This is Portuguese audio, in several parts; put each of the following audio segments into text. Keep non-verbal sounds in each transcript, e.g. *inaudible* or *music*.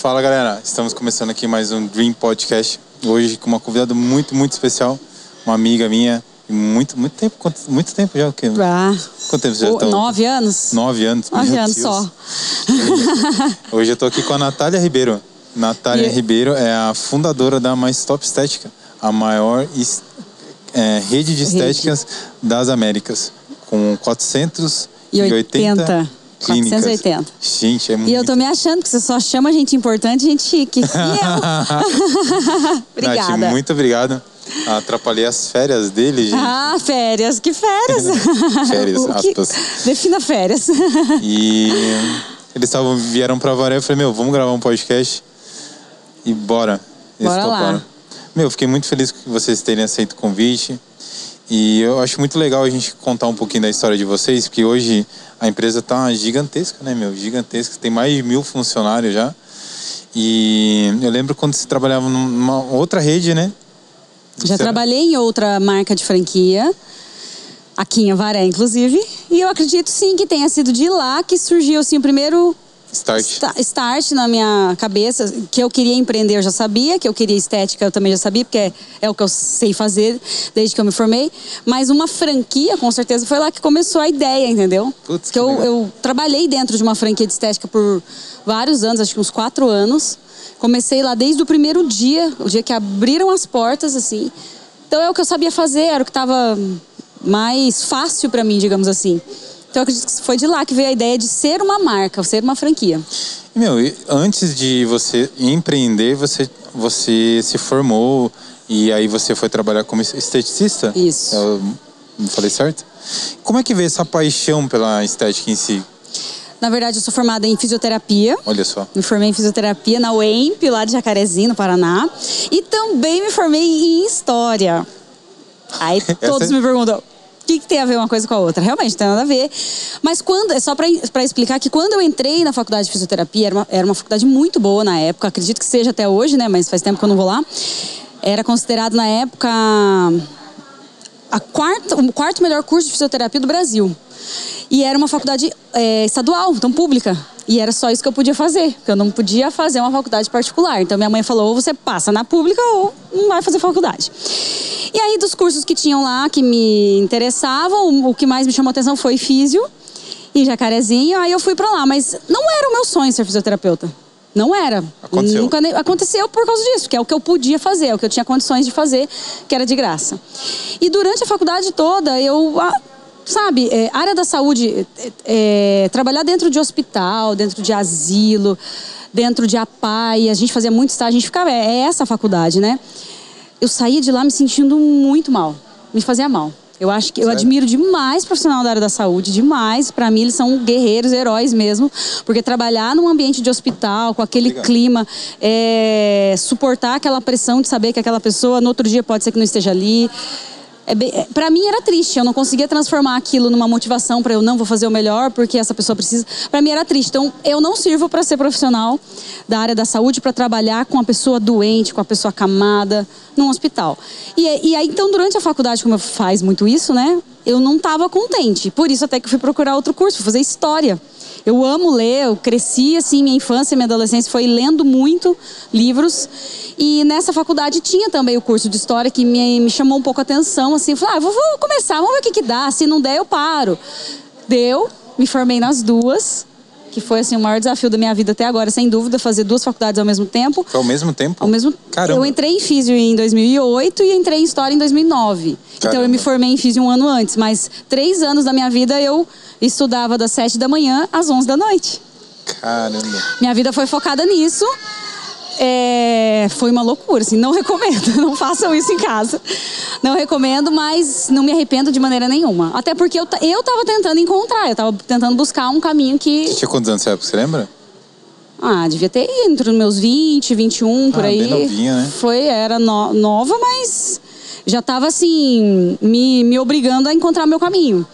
Fala galera, estamos começando aqui mais um Dream Podcast. Hoje com uma convidada muito, muito especial, uma amiga minha. Muito, muito tempo, quanto, muito tempo já o quê? Ah, Quanto tempo você já o- está? nove anos? Nove anos. Nove meu anos Deus. só. Hoje eu tô aqui com a Natália Ribeiro. Natália E- Ribeiro é a fundadora da Mais Top Estética, a maior es- é, rede de Rede. estéticas das Américas, com 480 E 80. Clínicas. 480. Gente, é muito. E eu tô me achando que você só chama gente importante, gente chique. E eu? *laughs* *laughs* Obrigada. Nath, muito obrigado. Atrapalhei as férias dele, gente. Ah, férias. Que férias? *laughs* Férias, O que- aspas. Defina férias. E eles tavam, vieram pra Varé. Eu falei, meu, vamos gravar um podcast. E bora. Eles Bora lá. toparam. Meu, eu fiquei muito feliz que vocês terem aceito o convite. E eu acho muito legal a gente contar um pouquinho da história de vocês, porque hoje a empresa tá gigantesca, né, meu? Gigantesca. Tem mais de mil funcionários já. E eu lembro quando você trabalhava numa outra rede, né? Já Você- trabalhei em outra marca de franquia, aqui em Avaré, inclusive. E eu acredito sim que tenha sido de lá que surgiu assim, o primeiro Start. sta- start na minha cabeça. Que eu queria empreender, eu já sabia. Que eu queria estética, eu também já sabia, porque é, é o que eu sei fazer desde que eu me formei. Mas uma franquia, com certeza, foi lá que começou a ideia, entendeu? Putz, que eu, legal. eu trabalhei dentro de uma franquia de estética por vários anos, acho que uns quatro anos. Comecei lá desde o primeiro dia, o dia que abriram as portas, assim. Então é o que eu sabia fazer, era o que estava mais fácil para mim, digamos assim. Então eu acredito que foi de lá que veio a ideia de ser uma marca, ser uma franquia. Meu, antes de você empreender, você, você se formou e aí você foi trabalhar como esteticista? Isso. Eu não falei certo? Como é que veio essa paixão pela estética em si? Na verdade, eu sou formada em fisioterapia. Olha só. Me formei em fisioterapia na UEMP, lá de Jacarezinho, no Paraná. E também me formei em História. Aí *laughs* todos é- me perguntam, que, que tem a ver uma coisa com a outra? Realmente, não tem nada a ver. Mas quando, é só para explicar que quando eu entrei na faculdade de fisioterapia, era uma, era uma faculdade muito boa na época, acredito que seja até hoje, né? Mas faz tempo que eu não vou lá. Era considerado na época a quarta, o quarto melhor curso de fisioterapia do Brasil. E era uma faculdade é, estadual, então pública. E era só isso que eu podia fazer, porque eu não podia fazer uma faculdade particular. Então minha mãe falou: ou você passa na pública ou não vai fazer faculdade. E aí, dos cursos que tinham lá que me interessavam, o- que mais me chamou atenção foi físio e jacarezinho. Aí eu fui pra lá, mas não era o meu sonho ser fisioterapeuta. Não era. Aconteceu. Nunca aconteceu por causa disso, que é o que eu podia fazer, é o que eu tinha condições de fazer, que era de graça. E durante a faculdade toda, eu. Sabe, é, área da saúde, é, é, trabalhar dentro de hospital, dentro de asilo, dentro de APAI, a gente fazia muito estágio, a gente ficava, é é essa a faculdade, né? Eu saía de lá me sentindo muito mal, me fazia mal. Eu acho que eu Sério? admiro demais profissional da área da saúde, demais. Para mim, eles são guerreiros, heróis mesmo, porque trabalhar num ambiente de hospital, com aquele Legal. clima, é, suportar aquela pressão de saber que aquela pessoa no outro dia pode ser que não esteja ali. É é, para mim era triste, eu não conseguia transformar aquilo numa motivação para eu não vou fazer o melhor porque essa pessoa precisa. Para mim era triste. Então eu não sirvo para ser profissional da área da saúde para trabalhar com a pessoa doente, com a pessoa acamada num hospital. E, e aí então durante a faculdade como eu faz muito isso, né? Eu não estava contente. Por isso até que fui procurar outro curso, fazer história. Eu amo ler, eu cresci assim, minha infância, minha adolescência foi lendo muito livros. E nessa faculdade tinha também o curso de história que me, me chamou um pouco a atenção, assim, falei, ah, vou, vou começar, vamos ver o que que dá, se não der eu paro. Deu, me formei nas duas, que foi assim o maior desafio da minha vida até agora, sem dúvida, fazer duas faculdades ao mesmo tempo. Ao mesmo tempo? Ao mesmo Caramba. Eu entrei em físio em 2008 e entrei em história em 2009. Então eu Caramba. me formei em físio um ano antes, mas três anos da minha vida eu estudava das sete da manhã às onze da noite. Caramba. Minha vida foi focada nisso. É, foi uma loucura, assim, não recomendo, *laughs* não façam isso em casa. Não recomendo, mas não me arrependo de maneira nenhuma. Até porque eu, eu tava tentando encontrar, eu tava tentando buscar um caminho que. Você tinha quantos anos nessa época, você lembra? Ah, devia ter entre os meus 20, 21, por Ah, aí. bem novinha, né? Foi, era no- nova, mas já tava assim, me, me obrigando a encontrar meu caminho.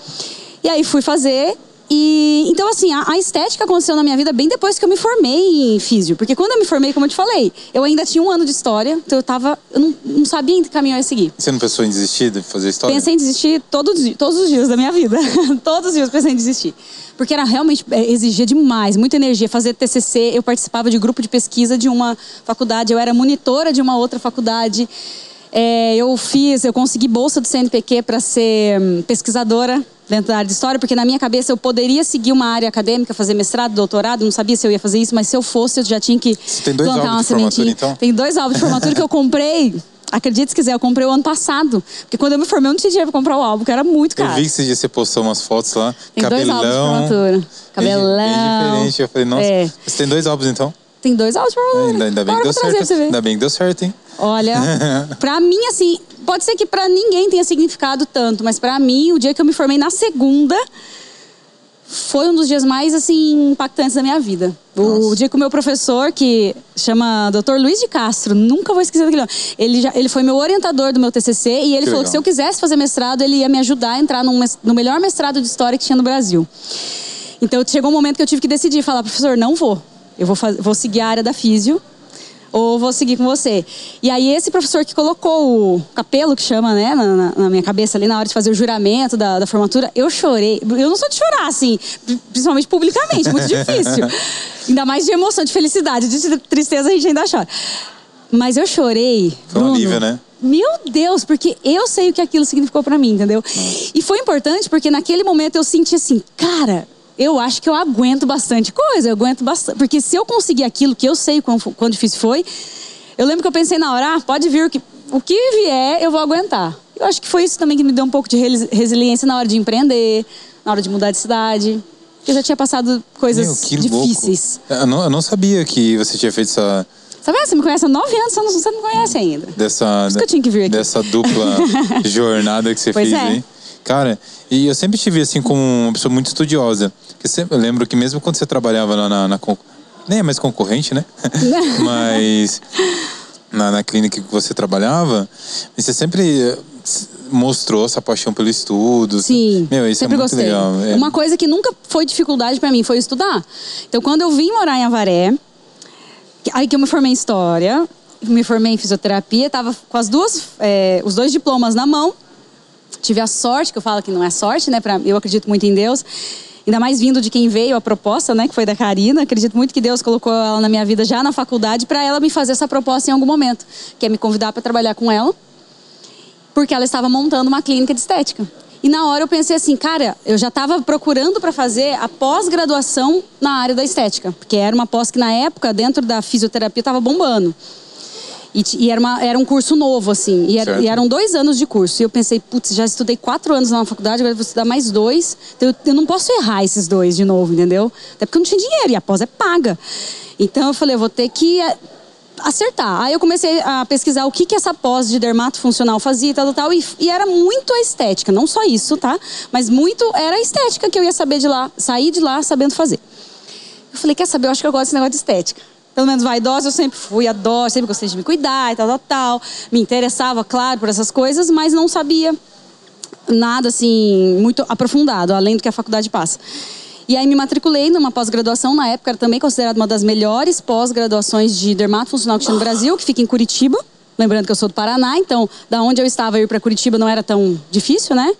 E aí fui fazer E então, assim, a, a, estética aconteceu na minha vida bem depois que eu me formei em físio. Porque quando eu me formei, como eu te falei, eu ainda tinha um ano de história, então eu tava. Eu não, não sabia em que caminho eu ia seguir. Você não pensou em desistir de fazer história? Pensei em desistir todos, todos os dias da minha vida. *laughs* todos os dias pensei em desistir. Porque era realmente. É, exigia demais, muita energia. Fazer TCC, eu participava de grupo de pesquisa de uma faculdade, eu era monitora de uma outra faculdade. É, eu fiz, eu consegui bolsa do CNPq para ser hum, pesquisadora dentro da área de história, porque na minha cabeça eu poderia seguir uma área acadêmica, fazer mestrado, doutorado, não sabia se eu ia fazer isso, mas se eu fosse, eu já tinha que Você tem dois plantar uma sementinha. Então? Tem dois álbuns de formatura que eu comprei. Acredite se quiser, eu comprei o ano passado. Porque quando eu me formei, eu não tinha dinheiro pra comprar o álbum, que era muito caro. Eu vi que esse dia você postou umas fotos lá. Tem cabelão, dois álbuns de formatura. Cabelão. Bem, bem diferente. Eu falei, nossa, é. você tem dois álbuns então? Tem dois álbuns de formatura. Ainda, ainda bem que deu certo. Ainda bem que deu certo, hein? Olha, *laughs* pra mim, assim, pode ser que para ninguém tenha significado tanto, mas para mim, o dia que eu me formei na segunda foi um dos dias mais assim impactantes da minha vida. O, o dia que o meu professor, que chama Dr. Luiz de Castro, nunca vou esquecer daquele nome. Ele, já, ele foi meu orientador do meu TCC e ele que falou legal. que se eu quisesse fazer mestrado, ele ia me ajudar a entrar num, no melhor mestrado de história que tinha no Brasil. Então chegou um momento que eu tive que decidir, falar, professor, não vou. Eu vou, vou seguir a área da físio ou vou seguir com você. E aí esse professor que colocou o capelo, que chama, né, na, na, minha cabeça ali na hora de fazer o juramento da, da, formatura, eu chorei. Eu não sou de chorar, assim, principalmente publicamente, muito difícil. *laughs* ainda mais de emoção, de felicidade, de tristeza a gente ainda chora. Mas eu chorei. Foi um alívio, né? Meu Deus, porque eu sei o que aquilo significou para mim, entendeu? E foi importante porque naquele momento eu senti assim, cara, eu acho que eu aguento bastante coisa, eu aguento bastante. Porque se eu conseguir aquilo que eu sei quão, quão difícil foi, eu lembro que eu pensei na hora, ah, pode vir o que, o que vier, eu vou aguentar. Eu acho que foi isso também que me deu um pouco de resiliência na hora de empreender, na hora de mudar de cidade. Eu já tinha passado coisas Meu, difíceis. Eu não, eu não, sabia que você tinha feito essa. Sabe, você me conhece há nove anos, você não, não conhece ainda. Dessa, que eu tinha que vir aqui. Dessa dupla *laughs* jornada que você pois fez é. aí. Cara, e eu sempre tive assim como uma pessoa muito estudiosa. Que sempre, eu lembro que mesmo quando você trabalhava lá na, na, nem é mais concorrente, né? *laughs* Mas na, na, clínica que você trabalhava, você sempre eh, mostrou essa paixão pelo estudo. Sim. Meu, isso é sempre é muito gostei. legal. É. Uma coisa que nunca foi dificuldade para mim foi estudar. Então, quando eu vim morar em Avaré, aí que eu me formei em história, me formei em fisioterapia, tava com as duas, é, os dois diplomas na mão tive a sorte, que eu falo que não é sorte, né? Pra, eu acredito muito em Deus. Ainda mais vindo de quem veio a proposta, né? Que foi da Karina. Acredito muito que Deus colocou ela na minha vida já na faculdade para ela me fazer essa proposta em algum momento. Que é me convidar para trabalhar com ela. Porque ela estava montando uma clínica de estética. E na hora eu pensei assim, cara, eu já estava procurando para fazer a pós-graduação na área da estética. Porque era uma pós que na época, dentro da fisioterapia, estava bombando. E, e, era, uma, era um curso novo, assim. E, era, e, eram dois anos de curso. E eu pensei, putz, já estudei quatro anos na faculdade, agora vou estudar mais dois. Então eu, eu, não posso errar esses dois de novo, entendeu? Até porque eu não tinha dinheiro e a pós é paga. Então eu falei, eu vou ter que é, acertar. Aí eu comecei a pesquisar o que, que essa pós de dermato funcional fazia e tal, tal, tal. E, e era muito a estética. Não só isso, tá? Mas muito era a estética que eu ia saber de lá, sair de lá sabendo fazer. Eu falei, quer saber? Eu acho que eu gosto desse negócio de estética pelo menos vaidosa, eu sempre fui, adoro, sempre gostei de me cuidar e tal, tal, tal. Me interessava, claro, por essas coisas, mas não sabia nada assim muito aprofundado, além do que a faculdade passa. E aí me matriculei numa pós-graduação, na época era também considerada uma das melhores pós-graduações de dermato funcional que tinha no Brasil, que fica em Curitiba. Lembrando que eu sou do Paraná, então da onde eu estava ir para Curitiba não era tão difícil, né?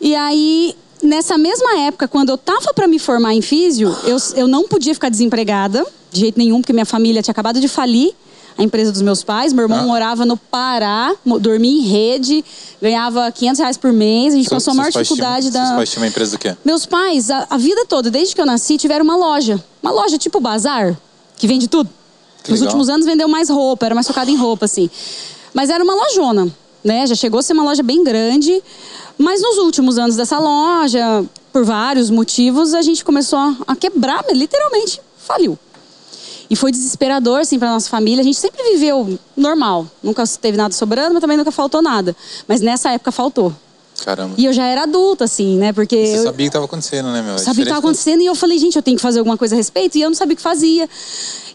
E aí nessa mesma época, quando eu estava para me formar em físio, eu, eu não podia ficar desempregada de jeito nenhum, porque minha família tinha acabado de falir a empresa dos meus pais. Meu irmão ah. morava no Pará, dormia em rede, ganhava 500 reais por mês. A gente passou a maior dificuldade da. Seus pais tinham uma empresa do quê? Meus pais, a, a, vida toda, desde que eu nasci, tiveram uma loja. Uma loja tipo bazar, que vende tudo. Que Nos legal. últimos anos vendeu mais roupa, era mais focado em roupa, assim. Mas era uma lojona, né? Já chegou a ser uma loja bem grande. Mas nos últimos anos dessa loja, por vários motivos, a gente começou a quebrar, literalmente faliu. E foi desesperador, assim, para nossa família. A gente sempre viveu normal. Nunca teve nada sobrando, mas também nunca faltou nada. Mas nessa época faltou. Caramba. E eu já era adulta, assim, né? Porque. Você eu... sabia que estava acontecendo, né, meu? É sabia que estava acontecendo e eu falei, gente, eu tenho que fazer alguma coisa a respeito. E eu não sabia o que fazia.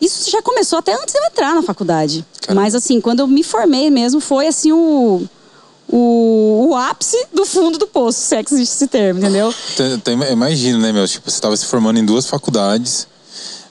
Isso já começou até antes de eu entrar na faculdade. Caramba. Mas, assim, quando eu me formei mesmo, foi, assim, o o, o ápice do fundo do poço, se é que existe esse termo, entendeu? Imagino, né, meu? Tipo, você estava se formando em duas faculdades,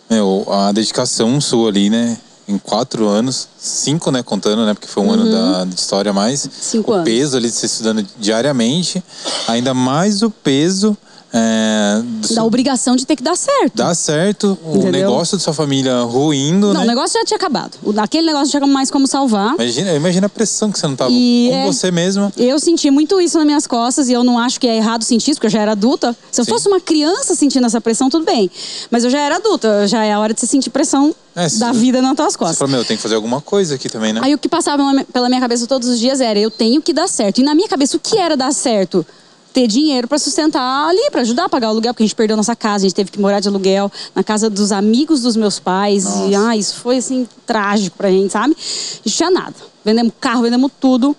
meu, a dedicação sua ali, né? Em quatro anos, cinco, né, contando, né? Porque foi um uhum. ano da, de história mais. Cinco o anos. peso ali de você estudando diariamente, ainda mais o peso é, da obrigação de ter que dar certo. Dá certo, Entendeu? o negócio da sua família ruindo, Não, né? o negócio já tinha acabado. Aquele negócio não tinha mais como salvar. Imagina, imagina a pressão que você não tava e com é, você mesma. Eu senti muito isso nas minhas costas e eu não acho que é errado sentir isso, porque eu já era adulta. Se eu Sim. fosse uma criança sentindo essa pressão, tudo bem. Mas eu já era adulta, já é a hora de você sentir pressão é, da vida nas tuas costas. Você falou, meu, eu tenho que fazer alguma coisa aqui também, né? Aí o que passava pela minha cabeça todos os dias era, eu tenho que dar certo. E na minha cabeça, o que era dar certo? Ter dinheiro para sustentar ali, para ajudar a pagar o aluguel, porque a gente perdeu nossa casa, a gente teve que morar de aluguel na casa dos amigos dos meus pais. Nossa. E ah, isso foi assim trágico pra gente, sabe? A gente tinha nada. Vendemos carro, vendemos tudo.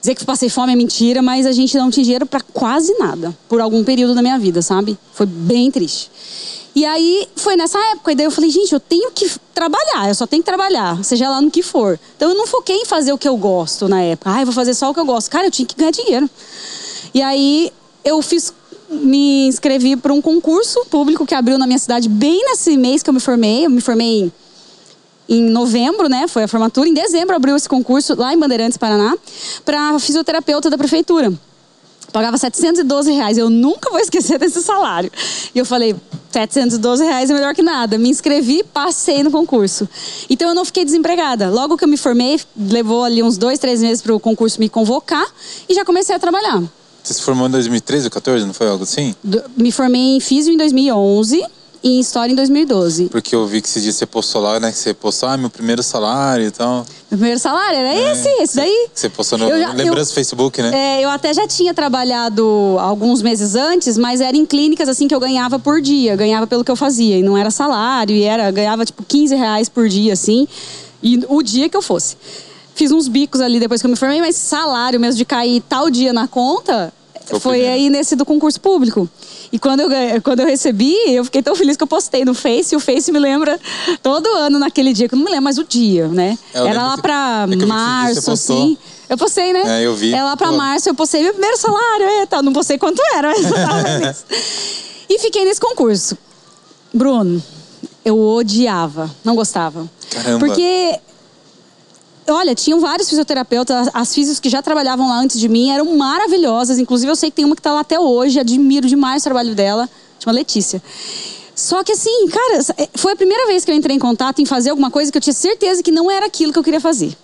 Dizer que passei fome é mentira, mas a gente não tinha dinheiro para quase nada por algum período da minha vida, sabe? Foi bem triste. E aí foi nessa época, e daí eu falei, gente, eu tenho que trabalhar, eu só tenho que trabalhar, seja lá no que for. Então eu não foquei em fazer o que eu gosto na época. Ah, eu vou fazer só o que eu gosto. Cara, eu tinha que ganhar dinheiro. E aí eu fiz me inscrevi para um concurso público que abriu na minha cidade bem nesse mês que eu me formei. Eu me formei em novembro, né? Foi a formatura. Em dezembro abriu esse concurso lá em Bandeirantes, Paraná, para fisioterapeuta da prefeitura. Pagava 712 reais. Eu nunca vou esquecer *laughs* desse salário. E eu falei, 712 reais é melhor que nada. Me inscrevi, passei no concurso. Então eu não fiquei desempregada. Logo que eu me formei, levou ali uns dois, três meses para o concurso me convocar e já comecei a trabalhar. Você se formou em 2013 ou 2014, não foi algo assim? Do, me formei em Físio em 2011 e em História em 2012. Porque eu vi que esse dia você postou lá, né? Que você postou, ah, meu primeiro salário e tal. Meu primeiro salário era é, esse, esse daí. Você postou no já, lembrança do Facebook, né? É, eu até já tinha trabalhado alguns meses antes, mas era em clínicas assim que eu ganhava por dia. Ganhava pelo que eu fazia. E não era salário, e era, ganhava tipo 15 reais por dia, assim. E o dia que eu fosse. Fiz uns bicos ali depois que eu me formei, mas salário mesmo de cair tal dia na conta foi aí nesse do concurso público. E quando eu, quando eu recebi, eu fiquei tão feliz que eu postei no Face. E o Face me lembra todo ano naquele dia, que eu não me lembro mais o dia, né? É, Era lá pra é março, assim. Eu postei, né? É, eu vi. É lá pra Pô. março, eu postei meu primeiro salário. É, tá, não postei quanto era, mas eu tava *laughs* feliz. e fiquei nesse concurso. Bruno, eu odiava, não gostava. Caramba. Porque olha, tinham vários fisioterapeutas, as físicas que já trabalhavam lá antes de mim eram maravilhosas. Inclusive, eu sei que tem uma que está lá até hoje, admiro demais o trabalho dela, chama Letícia. Só que assim, cara, é, foi a primeira vez que eu entrei em contato em fazer alguma coisa que eu tinha certeza que não era aquilo que eu queria fazer.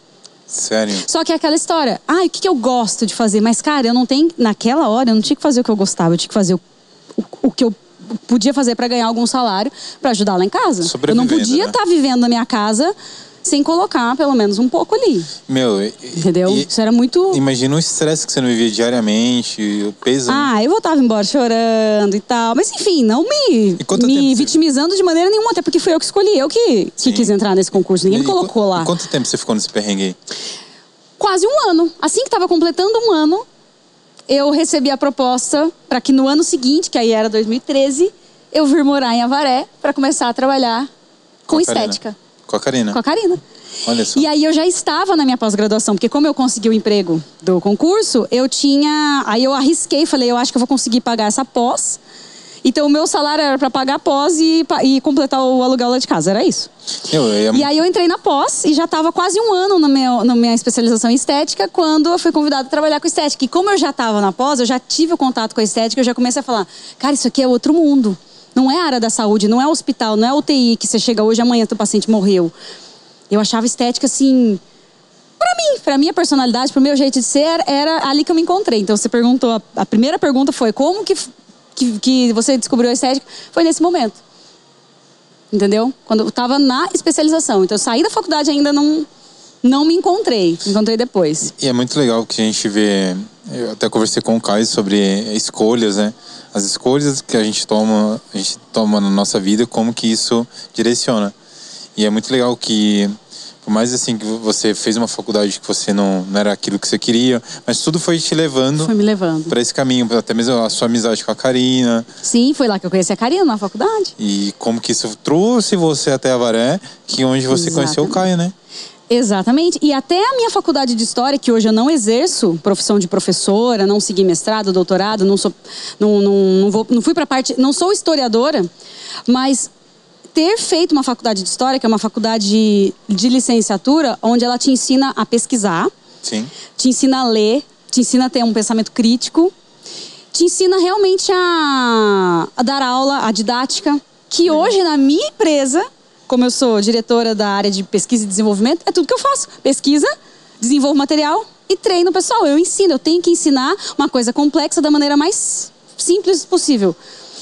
Sério? Só que é aquela história, ah, o que, que eu gosto de fazer? Mas, cara, eu não tenho, naquela hora, eu não tinha que fazer o que eu gostava, eu tinha que fazer o, o, o que eu podia fazer para ganhar algum salário para ajudar lá em casa. Eu não podia estar né? tá vivendo na minha casa sem colocar pelo menos um pouco ali. Meu, entendeu? E, Isso era muito. Imagina o estresse que você não vivia diariamente, o peso. Ah, eu voltava embora chorando e tal. Mas enfim, não me, me vitimizando você... de maneira nenhuma, até porque foi eu que escolhi, eu que, que quis entrar nesse concurso. Ninguém e, me colocou lá. E quanto tempo você ficou nesse perrengue aí? Quase um ano. Assim que estava completando um ano, eu recebi a proposta para que no ano seguinte, que aí era 2013, eu vir morar em Avaré para começar a trabalhar com, com estética. Com a Karina? Com a Karina. Olha só. E aí eu já estava na minha pós-graduação, porque como eu consegui o emprego do concurso, eu tinha. Aí eu arrisquei, falei, eu acho que eu vou conseguir pagar essa pós. Então o meu salário era para pagar a pós e, e, completar o aluguel lá de casa, era isso. Eu, eu... E aí eu entrei na pós e já estava quase um ano na minha, na minha especialização em estética quando eu fui convidada a trabalhar com estética. E como eu já estava na pós, eu já tive o contato com a estética, eu já comecei a falar, cara, isso aqui é outro mundo. Não é área da saúde, não é hospital, não é UTI que você chega hoje amanhã teu paciente morreu. Eu achava estética assim, para mim, para minha personalidade, para o meu jeito de ser, era ali que eu me encontrei. Então você perguntou, a, a primeira pergunta foi como que, que, que, você descobriu a estética? Foi nesse momento. Entendeu? Quando eu estava na especialização. Então eu saí da faculdade ainda não não me encontrei, me encontrei depois. E é muito legal que a gente vê, eu até conversei com o Caio sobre escolhas, né? as escolhas que a gente toma, a gente toma na nossa vida, como que isso direciona. E é muito legal que por mais assim que você fez uma faculdade que você não, não era aquilo que você queria, mas tudo foi te levando. Foi me levando. Para esse caminho, até mesmo a sua amizade com a Karina. Sim, foi lá que eu conheci a Karina na faculdade. E como que isso trouxe você até a Varé, que onde você Exatamente. conheceu o Caio, né? Exatamente. E até a minha faculdade de história, que hoje eu não exerço profissão de professora, não segui mestrado, doutorado, não sou, não, não, não, vou, não fui para parte, não sou historiadora, mas ter feito uma faculdade de história, que é uma faculdade de licenciatura, onde ela te ensina a pesquisar, Sim. te ensina a ler, te ensina a ter um pensamento crítico, te ensina realmente a, a dar aula, a didática, que hoje na minha empresa, como eu sou diretora da área de pesquisa e desenvolvimento, é tudo que eu faço. Pesquisa, desenvolvo material e treino o pessoal. Eu ensino, eu tenho que ensinar uma coisa complexa da maneira mais simples possível.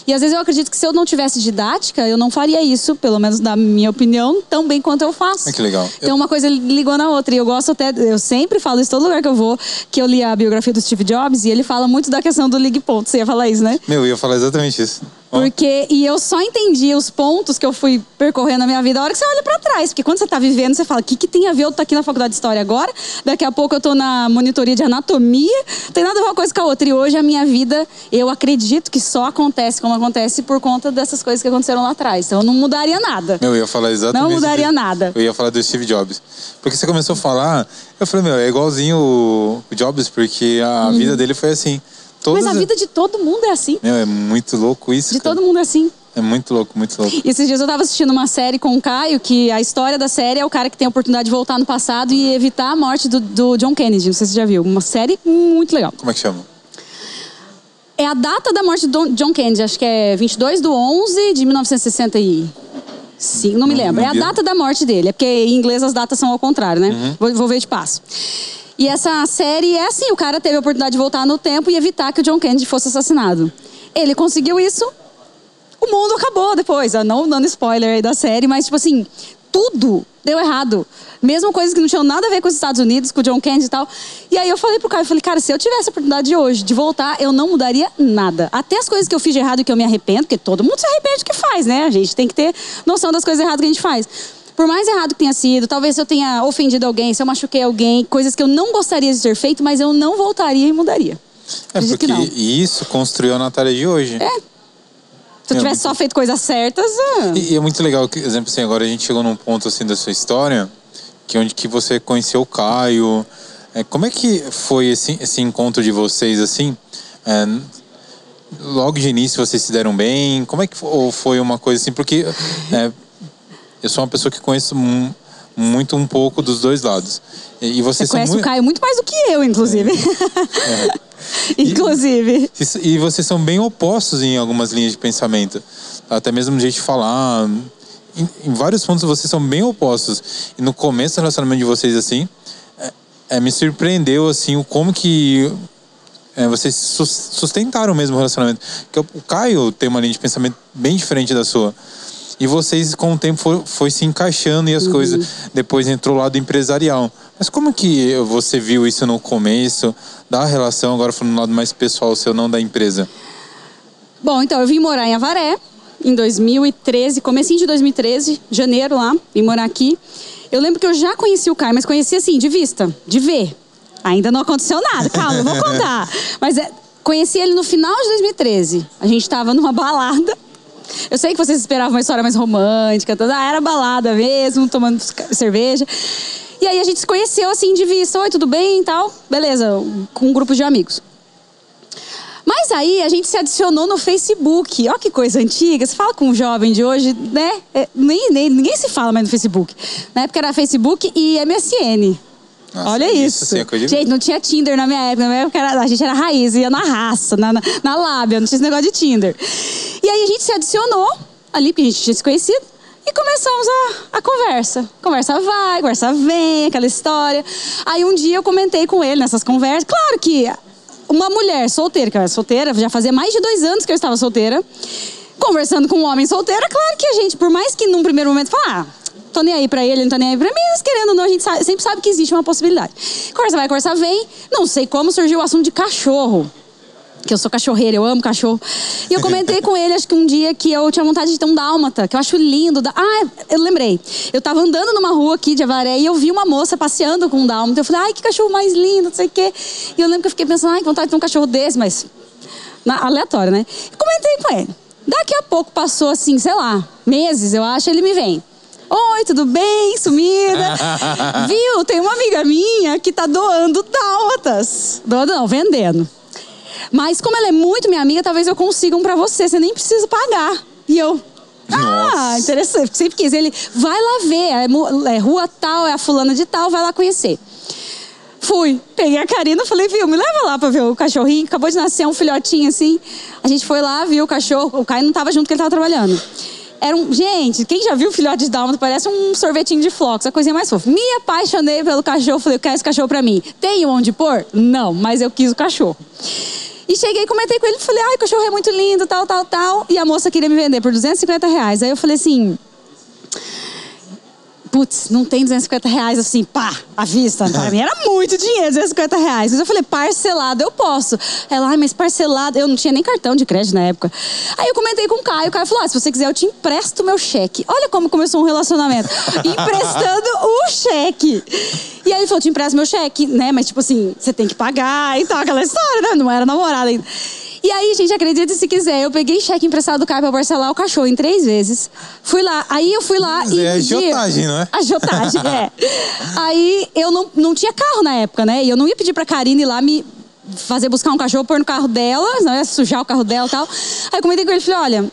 E às vezes eu acredito que se eu não tivesse didática, eu não faria isso, pelo menos na minha opinião, tão bem quanto eu faço. Que legal. Então uma coisa ligou na outra. E eu gosto até, eu sempre falo isso todo lugar que eu vou, que eu li a biografia do Steve Jobs e ele fala muito da questão do ligue ponto. Você ia falar isso, né? Meu, eu ia falar exatamente isso. Porque, e eu só entendi os pontos que eu fui percorrendo na minha vida a hora que você olha pra trás. Porque quando você tá vivendo, você fala, o que, que tem a ver eu estar aqui na faculdade de História agora? Daqui a pouco eu tô na monitoria de anatomia. Tem nada a ver uma coisa com a outra. E hoje a minha vida, eu acredito que só acontece como acontece por conta dessas coisas que aconteceram lá atrás. Então eu não mudaria nada. Meu, eu ia falar exatamente Não mudaria disso. nada. Eu ia falar do Steve Jobs. Porque você começou a falar, eu falei, meu, é igualzinho o o Jobs, porque a vida dele foi assim. Todas. Mas a vida de todo mundo é assim. Meu, é muito louco isso. De cara. todo mundo é assim. É muito louco, muito louco. E esses dias eu tava assistindo uma série com o Caio, que a história da série é o cara que tem a oportunidade de voltar no passado e evitar a morte do, do John Kennedy. Não sei se você já viu. Uma série muito legal. Como é que chama? É a data da morte do John Kennedy, acho que é 22 de 11 de 1965, não me lembro. é a data da morte dele, é porque em inglês as datas são ao contrário, né? Uhum. Vou, vou ver de passo. E essa série é assim, o cara teve a oportunidade de voltar no tempo e evitar que o John Kennedy fosse assassinado. Ele conseguiu isso, o mundo acabou depois. Não dando spoiler aí da série, mas tipo assim, tudo deu errado. Mesmo coisas que não tinham nada a ver com os Estados Unidos, com o John Kennedy e tal. E aí eu falei pro Caio, eu falei, cara, se eu tivesse a oportunidade de hoje de voltar, eu não mudaria nada. Até as coisas que eu fiz de errado e que eu me arrependo, porque todo mundo se arrepende do que faz, né? A gente tem que ter noção das coisas erradas que a gente faz. Por mais errado que tenha sido, talvez eu tenha ofendido alguém, se eu machuquei alguém, coisas que eu não gostaria de ter feito, mas eu não voltaria e mudaria. É Acredito porque que não. isso construiu a Natália de hoje. É. Se eu É, tivesse muito- só feito coisas certas. ah, E, e é muito legal que, exemplo assim, agora a gente chegou num ponto assim da sua história, que onde que você conheceu o Caio. É, como é que foi esse, esse encontro de vocês assim? É, logo de início vocês se deram bem? Como é que foi, ou foi uma coisa assim? Porque é, eu sou uma pessoa que conheço mu- muito um pouco dos dois lados. E, e Você conhece muito, o Caio muito mais do que eu, inclusive. *laughs* inclusive. E- E vocês são bem opostos em algumas linhas de pensamento. Até mesmo jeito de falar. Em, em vários pontos vocês são bem opostos. E no começo do relacionamento de vocês, assim, é, é, me surpreendeu, assim, o como que é, vocês sus- sustentaram mesmo o relacionamento. Porque o Caio tem uma linha de pensamento bem diferente da sua. E vocês, com o tempo, foi, foi se encaixando e as coisas. Depois entrou o lado empresarial. Mas como que você viu isso no começo da relação, agora falando do lado mais pessoal seu, não da empresa? Bom, então eu vim morar em Avaré em 2013, comecinho de 2013, janeiro lá, vim morar aqui. Eu lembro que eu já conheci o Caio, mas conheci assim, de vista, de ver. Ainda não aconteceu nada, *laughs* calma, vou contar. Mas é, conheci ele no final de 2013. A gente estava numa balada. Eu sei que vocês esperavam uma história mais romântica, toda, ah, era balada mesmo, tomando cerveja. E aí a gente se conheceu assim de vista, oi, tudo bem e tal. Beleza, com um grupo de amigos. Mas aí a gente se adicionou no Facebook. Olha que coisa antiga. Você fala com um jovem de hoje, né? É, nem, nem- ninguém se fala mais no Facebook. Na época era Facebook e MSN. Nossa, Olha isso isso. sim coisa de- gente, não tinha Tinder na minha época. Na minha época era- a gente era raiz, ia na raça, na, na, na lábia, não tinha esse negócio de Tinder. E aí a gente se adicionou ali, porque a gente tinha se conhecido. E começamos a, a conversa. Conversa vai, conversa vem, aquela história. Aí um dia eu comentei com ele nessas conversas. Claro que uma mulher solteira, que eu era solteira, já fazia mais de dois anos que eu estava solteira, conversando com um homem solteiro, é claro que a gente, por mais que num primeiro momento fala, ah, tô nem aí pra ele, não tô nem aí pra mim, mas querendo ou não, a gente sabe- sempre sabe que existe uma possibilidade. Conversa vai, conversa vem, não sei como surgiu o assunto de cachorro. Que eu sou cachorreira, eu amo cachorro. E eu comentei com ele, acho que um dia que eu tinha vontade de ter um dálmata, que eu acho lindo. Ah, eu lembrei. Eu tava andando numa rua aqui de Avaré e eu vi uma moça passeando com um dálmata. Eu falei, ai, que cachorro mais lindo, não sei o quê. E eu lembro que eu fiquei pensando, ai, que vontade de ter um cachorro desse, mas na- aleatório, né? E comentei com ele. Daqui a pouco passou assim, sei lá, meses, eu acho, ele me vem. Oi, tudo bem? Sumida. *laughs* Viu? Tem uma amiga minha que tá doando dálmatas. Doando não, vendendo. Mas como ela é muito minha amiga, talvez eu consiga um pra você. Você nem precisa pagar. E eu, ah, Nossa. interessante. Sempre quis. Ele, vai lá ver. É, é rua tal, é a fulana de tal, vai lá conhecer. Fui. Peguei a Karina falei, viu, me leva lá pra ver o cachorrinho. Acabou de nascer um filhotinho assim. A gente foi lá, viu o cachorro. O Caio não tava junto, porque ele tava trabalhando. Era um. Gente, quem já viu filhote de dálmata parece um sorvetinho de flocos, a coisinha mais fofa. Me apaixonei pelo cachorro, falei, eu quero esse cachorro pra mim. Tem onde pôr? Não, mas eu quis o cachorro. E cheguei, comentei com ele, falei, ai, o cachorro é muito lindo, tal, tal, tal. E a moça queria me vender por 250 reais. Aí eu falei assim, putz, não tem 250 reais assim, pá, à vista. Para mim era muito dinheiro, 250 reais. Mas eu falei, parcelado eu posso. Ela, ai, mas parcelado, eu não tinha nem cartão de crédito na época. Aí eu comentei com o Caio, o Caio falou, ah, se você quiser eu te empresto meu cheque. Olha como começou um relacionamento. *laughs* Emprestando o cheque. E aí ele falou, te empresto meu cheque, né? Mas tipo assim, você tem que pagar e tal, aquela história, né? Não era namorada ainda. E aí, gente, acredita se quiser, eu peguei cheque emprestado do Caio pra parcelar o cachorro em três vezes. Fui lá, aí eu fui lá Mas e... é agiotagem, não é? *laughs* Agiotagem, é. Aí eu não, não tinha carro na época, né? E eu não ia pedir pra Karine ir lá me fazer buscar um cachorro, pôr no carro dela, não ia sujar o carro dela e tal. Aí eu comentei com ele, falei, olha,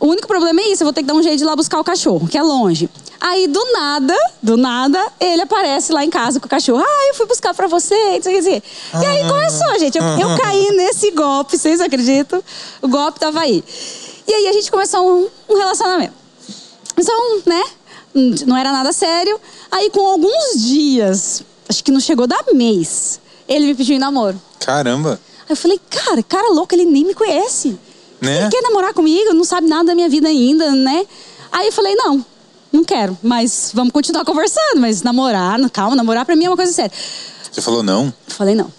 o único problema é isso, eu vou ter que dar um jeito de ir lá buscar o cachorro, que é longe. Aí, do nada, do nada, ele aparece lá em casa com o cachorro. Ah, eu fui buscar pra você. E aí começou, gente. Eu, eu caí nesse golpe, vocês acreditam? O golpe tava aí. E aí a gente começou um, um relacionamento. Então, né? Não era nada sério. Aí, com alguns dias, acho que não chegou da mês, ele me pediu em namoro. Caramba. Aí eu falei, cara, cara louco, ele nem me conhece. Né? Ele quer namorar comigo, não sabe nada da minha vida ainda, né? Aí eu falei, não, não quero, mas vamos continuar conversando, mas namorar, calma, namorar pra mim é uma coisa séria. Você falou não? Eu falei, não.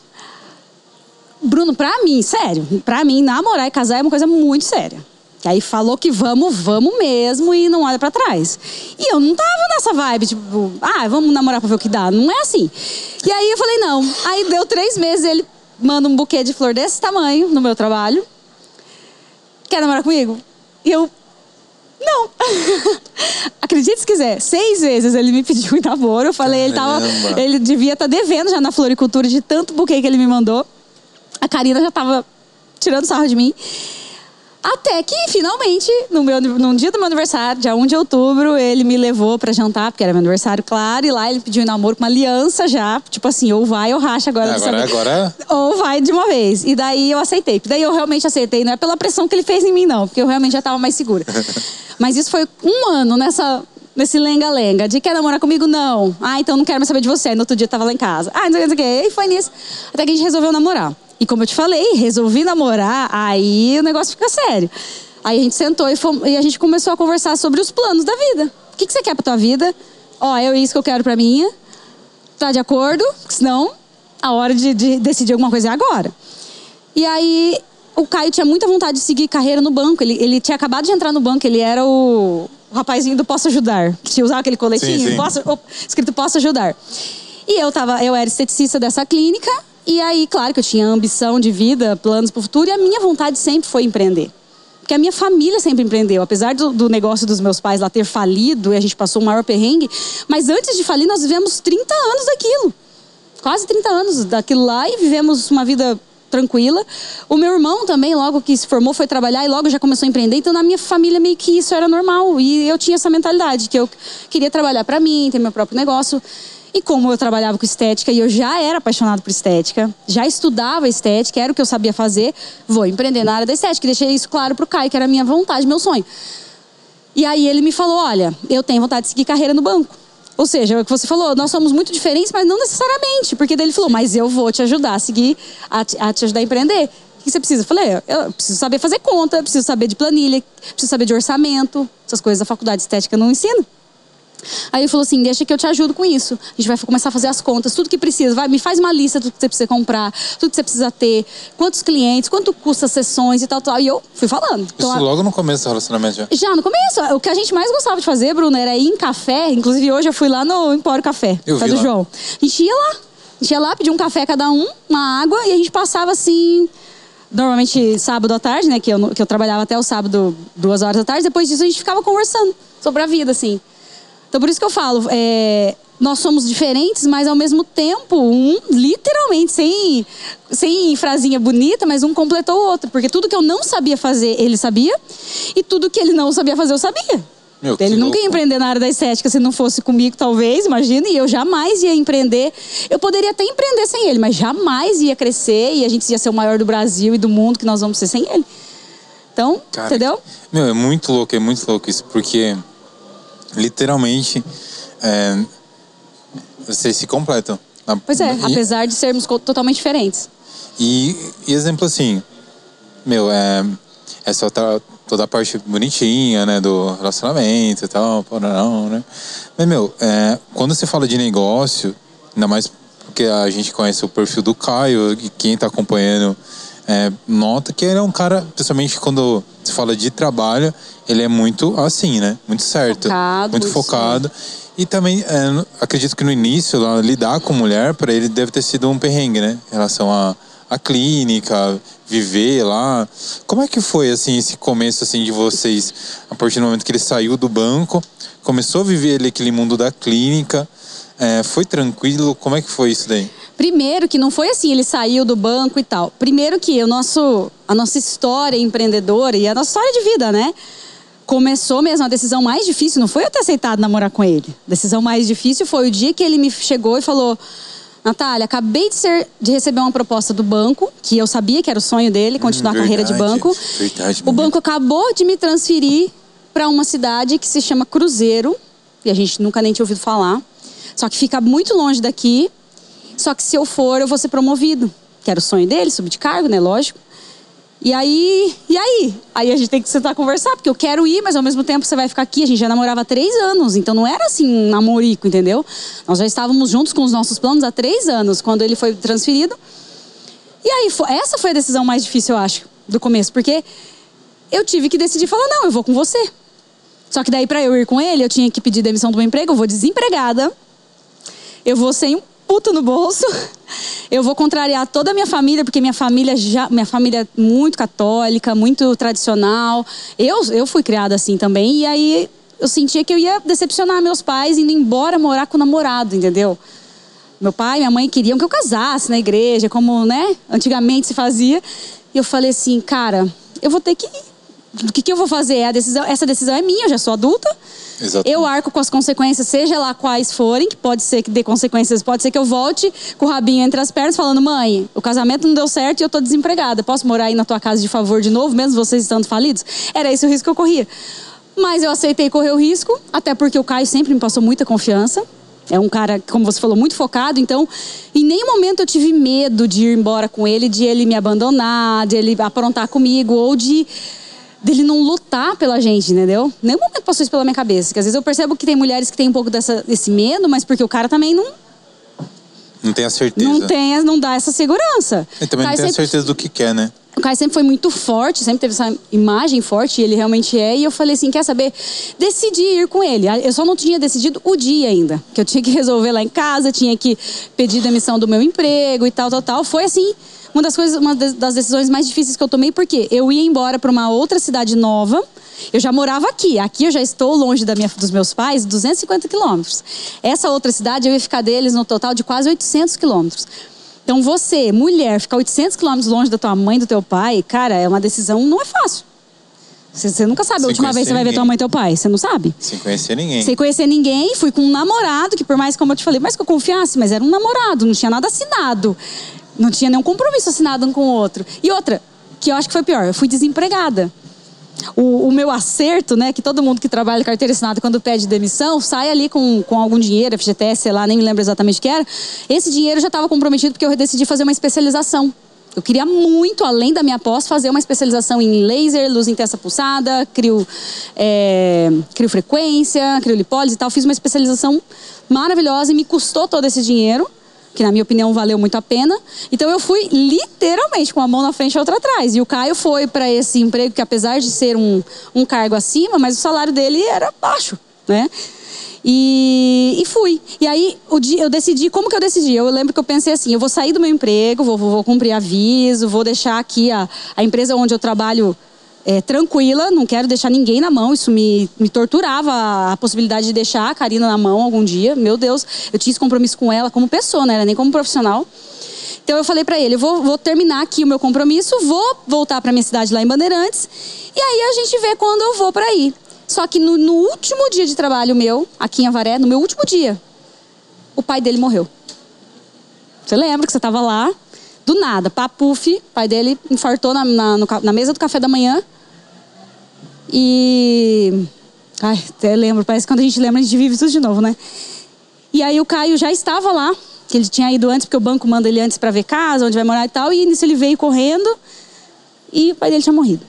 Bruno, pra mim, sério, pra mim, namorar e casar é uma coisa muito séria. Que aí falou que vamos, vamos mesmo e não olha pra trás. E eu não tava nessa vibe, tipo, ah, vamos namorar pra ver o que dá. Não é assim. E aí eu falei, não. Aí deu três meses, ele manda um buquê de flor desse tamanho no meu trabalho. Quer namorar comigo? E eu, não. *laughs* Acredite se quiser, seis vezes ele me pediu em namoro. Eu falei, ele, tava, ele devia estar devendo já na floricultura de tanto buquê que ele me mandou. A Karina já tava tirando sarro de mim. Até que, finalmente, no, meu, no dia do meu aniversário, dia 1 de outubro, ele me levou pra jantar, porque era meu aniversário, claro, e lá ele pediu em namoro com uma aliança já, tipo assim, ou vai ou racha agora. dessa Agora, agora. Ou vai de uma vez. E daí eu aceitei. Daí eu realmente aceitei. Não é pela pressão que ele fez em mim, não. Porque eu realmente já estava mais segura. *laughs* Mas isso foi um ano nessa, nesse lenga-lenga. De quer namorar comigo? Não. Ah, então não quero mais saber de você. No outro dia eu tava lá em casa. Ah, não sei o que. E foi nisso. Até que a gente resolveu namorar. E como eu te falei, resolvi namorar, aí o negócio fica sério. Aí a gente sentou e, fomos- e a gente começou a conversar sobre os planos da vida. O que, que você quer pra tua vida? Ó, é isso que eu quero pra minha. Tá de acordo? Senão, a hora de, de decidir alguma coisa é agora. E aí, o Caio tinha muita vontade de seguir carreira no banco. Ele, ele tinha acabado de entrar no banco, ele era o, o rapazinho do Posso Ajudar. Que tinha usado aquele coletinho, Sim, sim. Posso- op, escrito Posso Ajudar. E eu, tava, eu era esteticista dessa clínica. E aí, claro que eu tinha ambição de vida, planos para o futuro. E a minha vontade sempre foi empreender. Porque a minha família sempre empreendeu. Apesar do, do negócio dos meus pais lá ter falido e a gente passou o maior perrengue. Mas antes de falir, nós vivemos 30 anos daquilo quase 30 anos daquilo lá e vivemos uma vida tranquila. O meu irmão também, logo que se formou, foi trabalhar e logo já começou a empreender. Então, na minha família, meio que isso era normal. E eu tinha essa mentalidade, que eu queria trabalhar para mim, ter meu próprio negócio. E como eu trabalhava com estética e eu já era apaixonado por estética, já estudava estética, era o que eu sabia fazer, vou empreender na área da estética. Deixei isso claro pro Caio, que era a minha vontade, meu sonho. E aí ele me falou: olha, eu tenho vontade de seguir carreira no banco. Ou seja, é o que você falou, nós somos muito diferentes, mas não necessariamente. Porque daí ele falou, mas eu vou te ajudar a seguir, a te, a te ajudar a empreender. O que você precisa? Eu falei, eu preciso saber fazer conta, preciso saber de planilha, preciso saber de orçamento. Essas coisas a faculdade de estética não ensina. Aí ele falou assim: deixa que eu te ajudo com isso. A gente vai começar a fazer as contas, tudo que precisa. Vai, me faz uma lista do que você precisa comprar, tudo que você precisa ter, quantos clientes, quanto custa as sessões e tal, tal. E eu fui falando. Então, Isso logo no começo do relacionamento já. já no começo, o que a gente mais gostava de fazer, Bruno, era ir em café. Inclusive, hoje eu fui lá no Empório Café, Eu vi do lá. João. A gente ia lá. A gente ia lá, pedia um café cada um, uma água, e a gente passava assim. Normalmente sábado à tarde, né? Que eu, que eu trabalhava até o sábado, duas horas da tarde. Depois disso, a gente ficava conversando sobre a vida, assim. Então por isso que eu falo, é, nós somos diferentes, mas ao mesmo tempo, um literalmente, sem, sem frasinha bonita, mas um completou o outro. Porque tudo que eu não sabia fazer, ele sabia, e tudo que ele não sabia fazer, eu sabia. Meu, ele nunca ia empreender na área da estética se não fosse comigo, talvez, imagina, e eu jamais ia empreender. Eu poderia até empreender sem ele, mas jamais ia crescer e a gente ia ser o maior do Brasil e do mundo que nós vamos ser sem ele. Então, Cara, entendeu? Meu, é muito louco, é muito louco isso, porque literalmente é, vocês se completam. Pois é, e, apesar de sermos totalmente diferentes. E, e exemplo assim, meu, é, é só tá, toda a parte bonitinha, né, do relacionamento e tal, não, né? Mas, meu, é, quando você fala de negócio, ainda mais porque a gente conhece o perfil do Caio, e quem tá acompanhando é, nota que ele é um cara, principalmente quando se fala de trabalho, ele é muito assim, né? Muito certo. Focado, muito focado. Sim. E também, é, acredito que no início, lá, lidar com mulher, para ele deve ter sido um perrengue, né? Em relação a, a clínica, viver lá. Como é que foi, assim, esse começo, assim, de vocês? A partir do momento que ele saiu do banco, começou a viver ali aquele mundo da clínica, é, foi tranquilo? Como é que foi isso daí? Primeiro que não foi assim, ele saiu do banco e tal. Primeiro que o nosso, a nossa história empreendedora e a nossa história de vida, né? começou mesmo a decisão mais difícil, não foi eu ter aceitado namorar com ele. A decisão mais difícil foi o dia que ele me chegou e falou: Natália, acabei de, ser, de receber uma proposta do banco, que eu sabia que era o sonho dele, continuar hum, verdade, a carreira de banco. Verdade, o banco acabou de me transferir para uma cidade que se chama Cruzeiro, e a gente nunca nem tinha ouvido falar. Só que fica muito longe daqui. Só que se eu for, eu vou ser promovido. Que era o sonho dele, subir de cargo, né? Lógico. E aí, e aí? Aí a gente tem que sentar e conversar, porque eu quero ir, mas ao mesmo tempo você vai ficar aqui. A gente já namorava há três anos, então não era assim um namorico, entendeu? Nós já estávamos juntos com os nossos planos há três anos, quando ele foi transferido. E aí, essa foi a decisão mais difícil, eu acho, do começo, porque eu tive que decidir falar: não, eu vou com você. Só que daí, para eu ir com ele, eu tinha que pedir demissão do meu emprego, eu vou desempregada, eu vou sem puto no bolso. Eu vou contrariar toda a minha família, porque minha família já, minha família é muito católica, muito tradicional. Eu, eu fui criada assim também, e aí eu sentia que eu ia decepcionar meus pais indo embora morar com o namorado, entendeu? Meu pai e minha mãe queriam que eu casasse na igreja, como, né, antigamente se fazia. E eu falei assim, cara, eu vou ter que o que, que eu vou fazer? A decisão, essa decisão é minha, eu já sou adulta. Exatamente. Eu arco com as consequências, seja lá quais forem, que pode ser que dê consequências, pode ser que eu volte com o rabinho entre as pernas falando: mãe, o casamento não deu certo e eu tô desempregada. Posso morar aí na tua casa de favor de novo, mesmo vocês estando falidos? Era esse o risco que eu corria. Mas eu aceitei correr o risco, até porque o Caio sempre me passou muita confiança. É um cara, como você falou, muito focado. Então, em nenhum momento eu tive medo de ir embora com ele, de ele me abandonar, de ele aprontar comigo, ou de dele não lutar pela gente, entendeu? Nenhum momento passou isso pela minha cabeça. Que às vezes eu percebo que tem mulheres que têm um pouco dessa, desse medo, mas porque o cara também não. Não tem a certeza. Não tem, não dá essa segurança. E também não tem sempre, a certeza do que quer, né? O Caio sempre foi muito forte, sempre teve essa imagem forte, e ele realmente é. E eu falei assim: quer saber? Decidi ir com ele. Eu só não tinha decidido o dia ainda. Que eu tinha que *laughs* resolver lá em casa, tinha que pedir demissão do meu emprego e tal, tal, tal. Foi assim uma das coisas, uma das decisões mais difíceis que eu tomei, porque eu ia embora para uma outra cidade nova. Eu já morava aqui. Aqui eu já estou longe da minha, dos meus pais, 250 quilômetros. Essa outra cidade eu ia ficar deles no total de quase 800 quilômetros. Então você, mulher, ficar 800 quilômetros longe da tua mãe, do teu pai, cara, é uma decisão, não é fácil. Você, você nunca sabe a última vez que você vai ver tua mãe e teu pai. Você não sabe? Sem conhecer ninguém. Sem conhecer ninguém. Fui com um namorado, que por mais, como eu te falei, mais que eu confiasse, mas era um namorado, não tinha nada assinado. Não tinha nenhum compromisso assinado um com o outro. E outra, que eu acho que foi pior, eu fui desempregada. O, o, meu acerto, né, que todo mundo que trabalha de carteira assinada quando pede demissão, sai ali com, com algum dinheiro, FGTS, sei lá, nem me lembro exatamente o que era. Esse dinheiro já estava comprometido porque eu decidi fazer uma especialização. Eu queria muito, além da minha pós, fazer uma especialização em laser, luz intensa pulsada, crio, é, crio frequência, crio lipólise e tal. Fiz uma especialização maravilhosa e me custou todo esse dinheiro que na minha opinião valeu muito a pena. Então eu fui literalmente com a mão na frente e a outra atrás. E o Caio foi para esse emprego que apesar de ser um, um cargo acima, mas o salário dele era baixo, né? E, e, fui. E aí o dia, eu decidi, como que eu decidi? Eu lembro que eu pensei assim, eu vou sair do meu emprego, vou, vou, vou cumprir aviso, vou deixar aqui a, a empresa onde eu trabalho é, tranquila, não quero deixar ninguém na mão. Isso me, me torturava a possibilidade de deixar a Karina na mão algum dia. Meu Deus, eu tinha esse compromisso com ela como pessoa, não era nem como profissional. Então eu falei para ele, eu vou, vou, terminar aqui o meu compromisso, vou voltar para minha cidade lá em Bandeirantes e aí a gente vê quando eu vou para aí. Só que no, no, último dia de trabalho meu, aqui em Avaré, no meu último dia, o pai dele morreu. Você lembra que você estava lá? Do nada, papuf, pai dele infartou na, na, no, na mesa do café da manhã. E. Ai, até lembro, parece que quando a gente lembra, a gente vive tudo de novo, né? E aí o Caio já estava lá, que ele tinha ido antes, porque o banco manda ele antes para ver casa, onde vai morar e tal. E nisso ele veio correndo e o pai dele tinha morrido.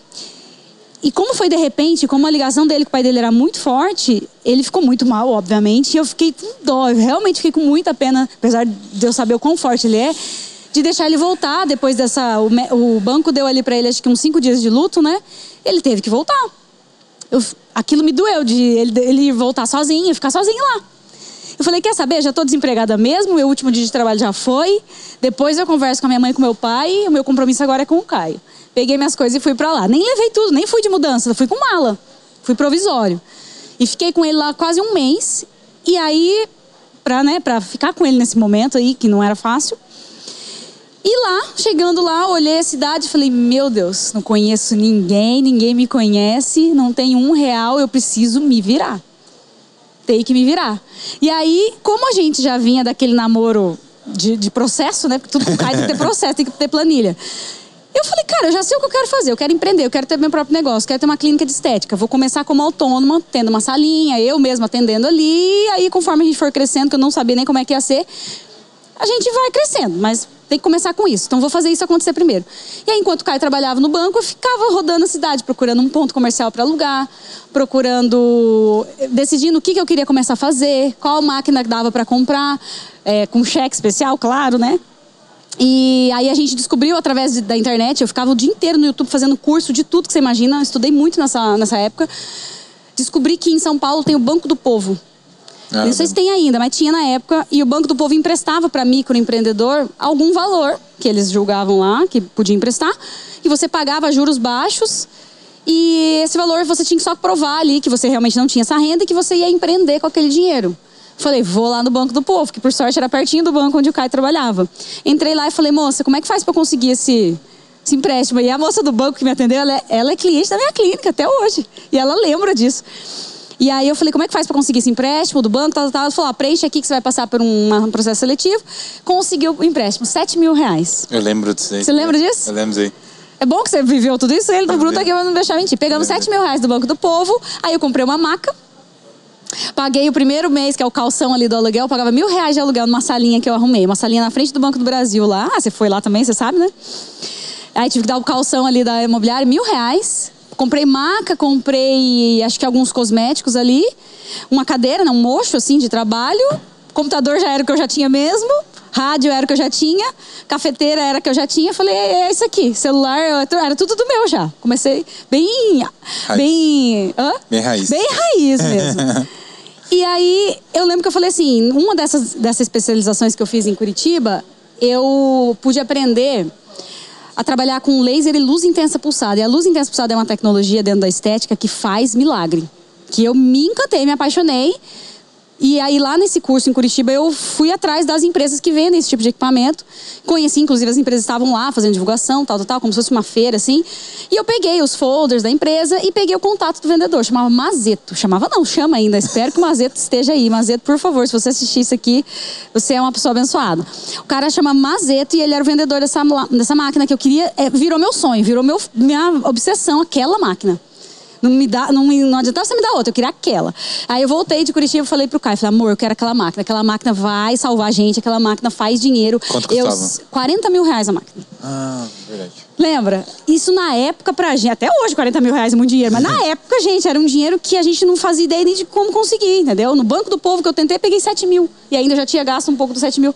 E como foi de repente, como a ligação dele com o pai dele era muito forte, ele ficou muito mal, obviamente. E eu fiquei com dó, eu realmente fiquei com muita pena, apesar de eu saber o quão forte ele é, de deixar ele voltar depois dessa. O, banco deu ali para ele acho que uns cinco dias de luto, né? Ele teve que voltar. Eu, aquilo me doeu de ele, ele voltar sozinho, ficar sozinho lá. Eu falei, quer saber? Já estou desempregada mesmo, meu último dia de trabalho já foi. Depois eu converso com a minha mãe e com meu pai. O meu compromisso agora é com o Caio. Peguei minhas coisas e fui para lá. Nem levei tudo, nem fui de mudança, fui com mala. Fui provisório. E fiquei com ele lá quase um mês. E aí, para né, ficar com ele nesse momento aí, que não era fácil. E lá, chegando lá, olhei a cidade e falei: Meu Deus, não conheço ninguém, ninguém me conhece, não tenho um real, eu preciso me virar tem que me virar. E aí, como a gente já vinha daquele namoro de, de processo, né? Porque tudo cai tem que ter *laughs* processo, tem que ter planilha. Eu falei, cara, eu já sei o que eu quero fazer. Eu quero empreender, eu quero ter meu próprio negócio, quero ter uma clínica de estética. Vou começar como autônoma, tendo uma salinha, eu mesma atendendo ali. E aí, conforme a gente for crescendo, que eu não sabia nem como é que ia ser, a gente vai crescendo. Mas tem que começar com isso. Então vou fazer isso acontecer primeiro. E aí, enquanto o Caio trabalhava no banco, eu ficava rodando a cidade, procurando um ponto comercial para alugar, procurando, decidindo o que, que eu queria começar a fazer, qual máquina dava para comprar, é, com cheque especial, claro, né? E aí a gente descobriu através da internet, eu ficava o dia inteiro no YouTube fazendo curso de tudo que você imagina, estudei muito nessa, nessa época. Descobri que em São Paulo tem o Banco do Povo. Ah, não sei se tem ainda, mas tinha na época. E o Banco do Povo emprestava para microempreendedor algum valor que eles julgavam lá, que podia emprestar. E você pagava juros baixos. E esse valor você tinha que só provar ali que você realmente não tinha essa renda e que você ia empreender com aquele dinheiro. Falei, vou lá no Banco do Povo, que por sorte era pertinho do banco onde o Caio trabalhava. Entrei lá e falei, moça, como é que faz para conseguir esse, esse empréstimo? E a moça do banco que me atendeu, ela é, ela é cliente da minha clínica até hoje. E ela lembra disso. E aí eu falei, como é que faz para conseguir esse empréstimo do banco? Tal, tal, Ela falou, ah, preenche aqui que você vai passar por um processo seletivo. Conseguiu o empréstimo, 7 mil reais. Eu lembro disso aí. Você lembra disso? Eu lembro disso aí. É bom que você viveu tudo isso, ele do Bruto aqui vai não deixar mentir. Pegamos 7 mil reais do Banco do Povo, aí eu comprei uma maca. Paguei o primeiro mês, que é o calção ali do aluguel, pagava mil reais de aluguel numa salinha que eu arrumei. Uma salinha na frente do Banco do Brasil lá. Ah, você foi lá também, você sabe, né? Aí tive que dar o calção ali da imobiliária, mil reais. Comprei maca, comprei acho que alguns cosméticos ali, uma cadeira, não, um mocho assim de trabalho. Computador já era o que eu já tinha mesmo, rádio era o que eu já tinha, cafeteira era o que eu já tinha. Falei, é, é isso aqui, celular era tudo do meu já. Comecei bem. Raiz. Bem. Hã? Bem raiz. Bem raiz mesmo. *laughs* e aí eu lembro que eu falei assim: uma dessas, dessas especializações que eu fiz em Curitiba, eu pude aprender a trabalhar com laser e luz intensa pulsada. E a luz intensa pulsada é uma tecnologia dentro da estética que faz milagre. Que eu me encantei, me apaixonei e aí lá nesse curso em Curitiba eu fui atrás das empresas que vendem esse tipo de equipamento. Conheci, inclusive, as empresas estavam lá fazendo divulgação, tal, tal, tal, como se fosse uma feira, assim. E eu peguei os folders da empresa e peguei o contato do vendedor. Chamava Mazeto. Chamava não, chama ainda. Espero que o Mazeto esteja aí. Mazeto, por favor, se você assistir isso aqui, você é uma pessoa abençoada. O cara chama Mazeto e ele era o vendedor dessa, dessa máquina que eu queria. É, virou meu sonho, virou meu, minha obsessão, aquela máquina. Não me dá, não, não adiantava você me dar outra, eu queria aquela. Aí eu voltei de Curitiba e falei pro Caio, falei, amor, eu quero aquela máquina. Aquela máquina vai salvar a gente, aquela máquina faz dinheiro. Quanto eu, custava? 40 mil reais a máquina. Ah, verdade. Lembra? Isso na época pra gente, até hoje 40 mil reais é muito dinheiro, mas na *laughs* época, gente, era um dinheiro que a gente não fazia ideia nem de como conseguir, entendeu? No Banco do Povo que eu tentei, peguei 7 mil. E ainda já tinha gasto um pouco dos 7 mil.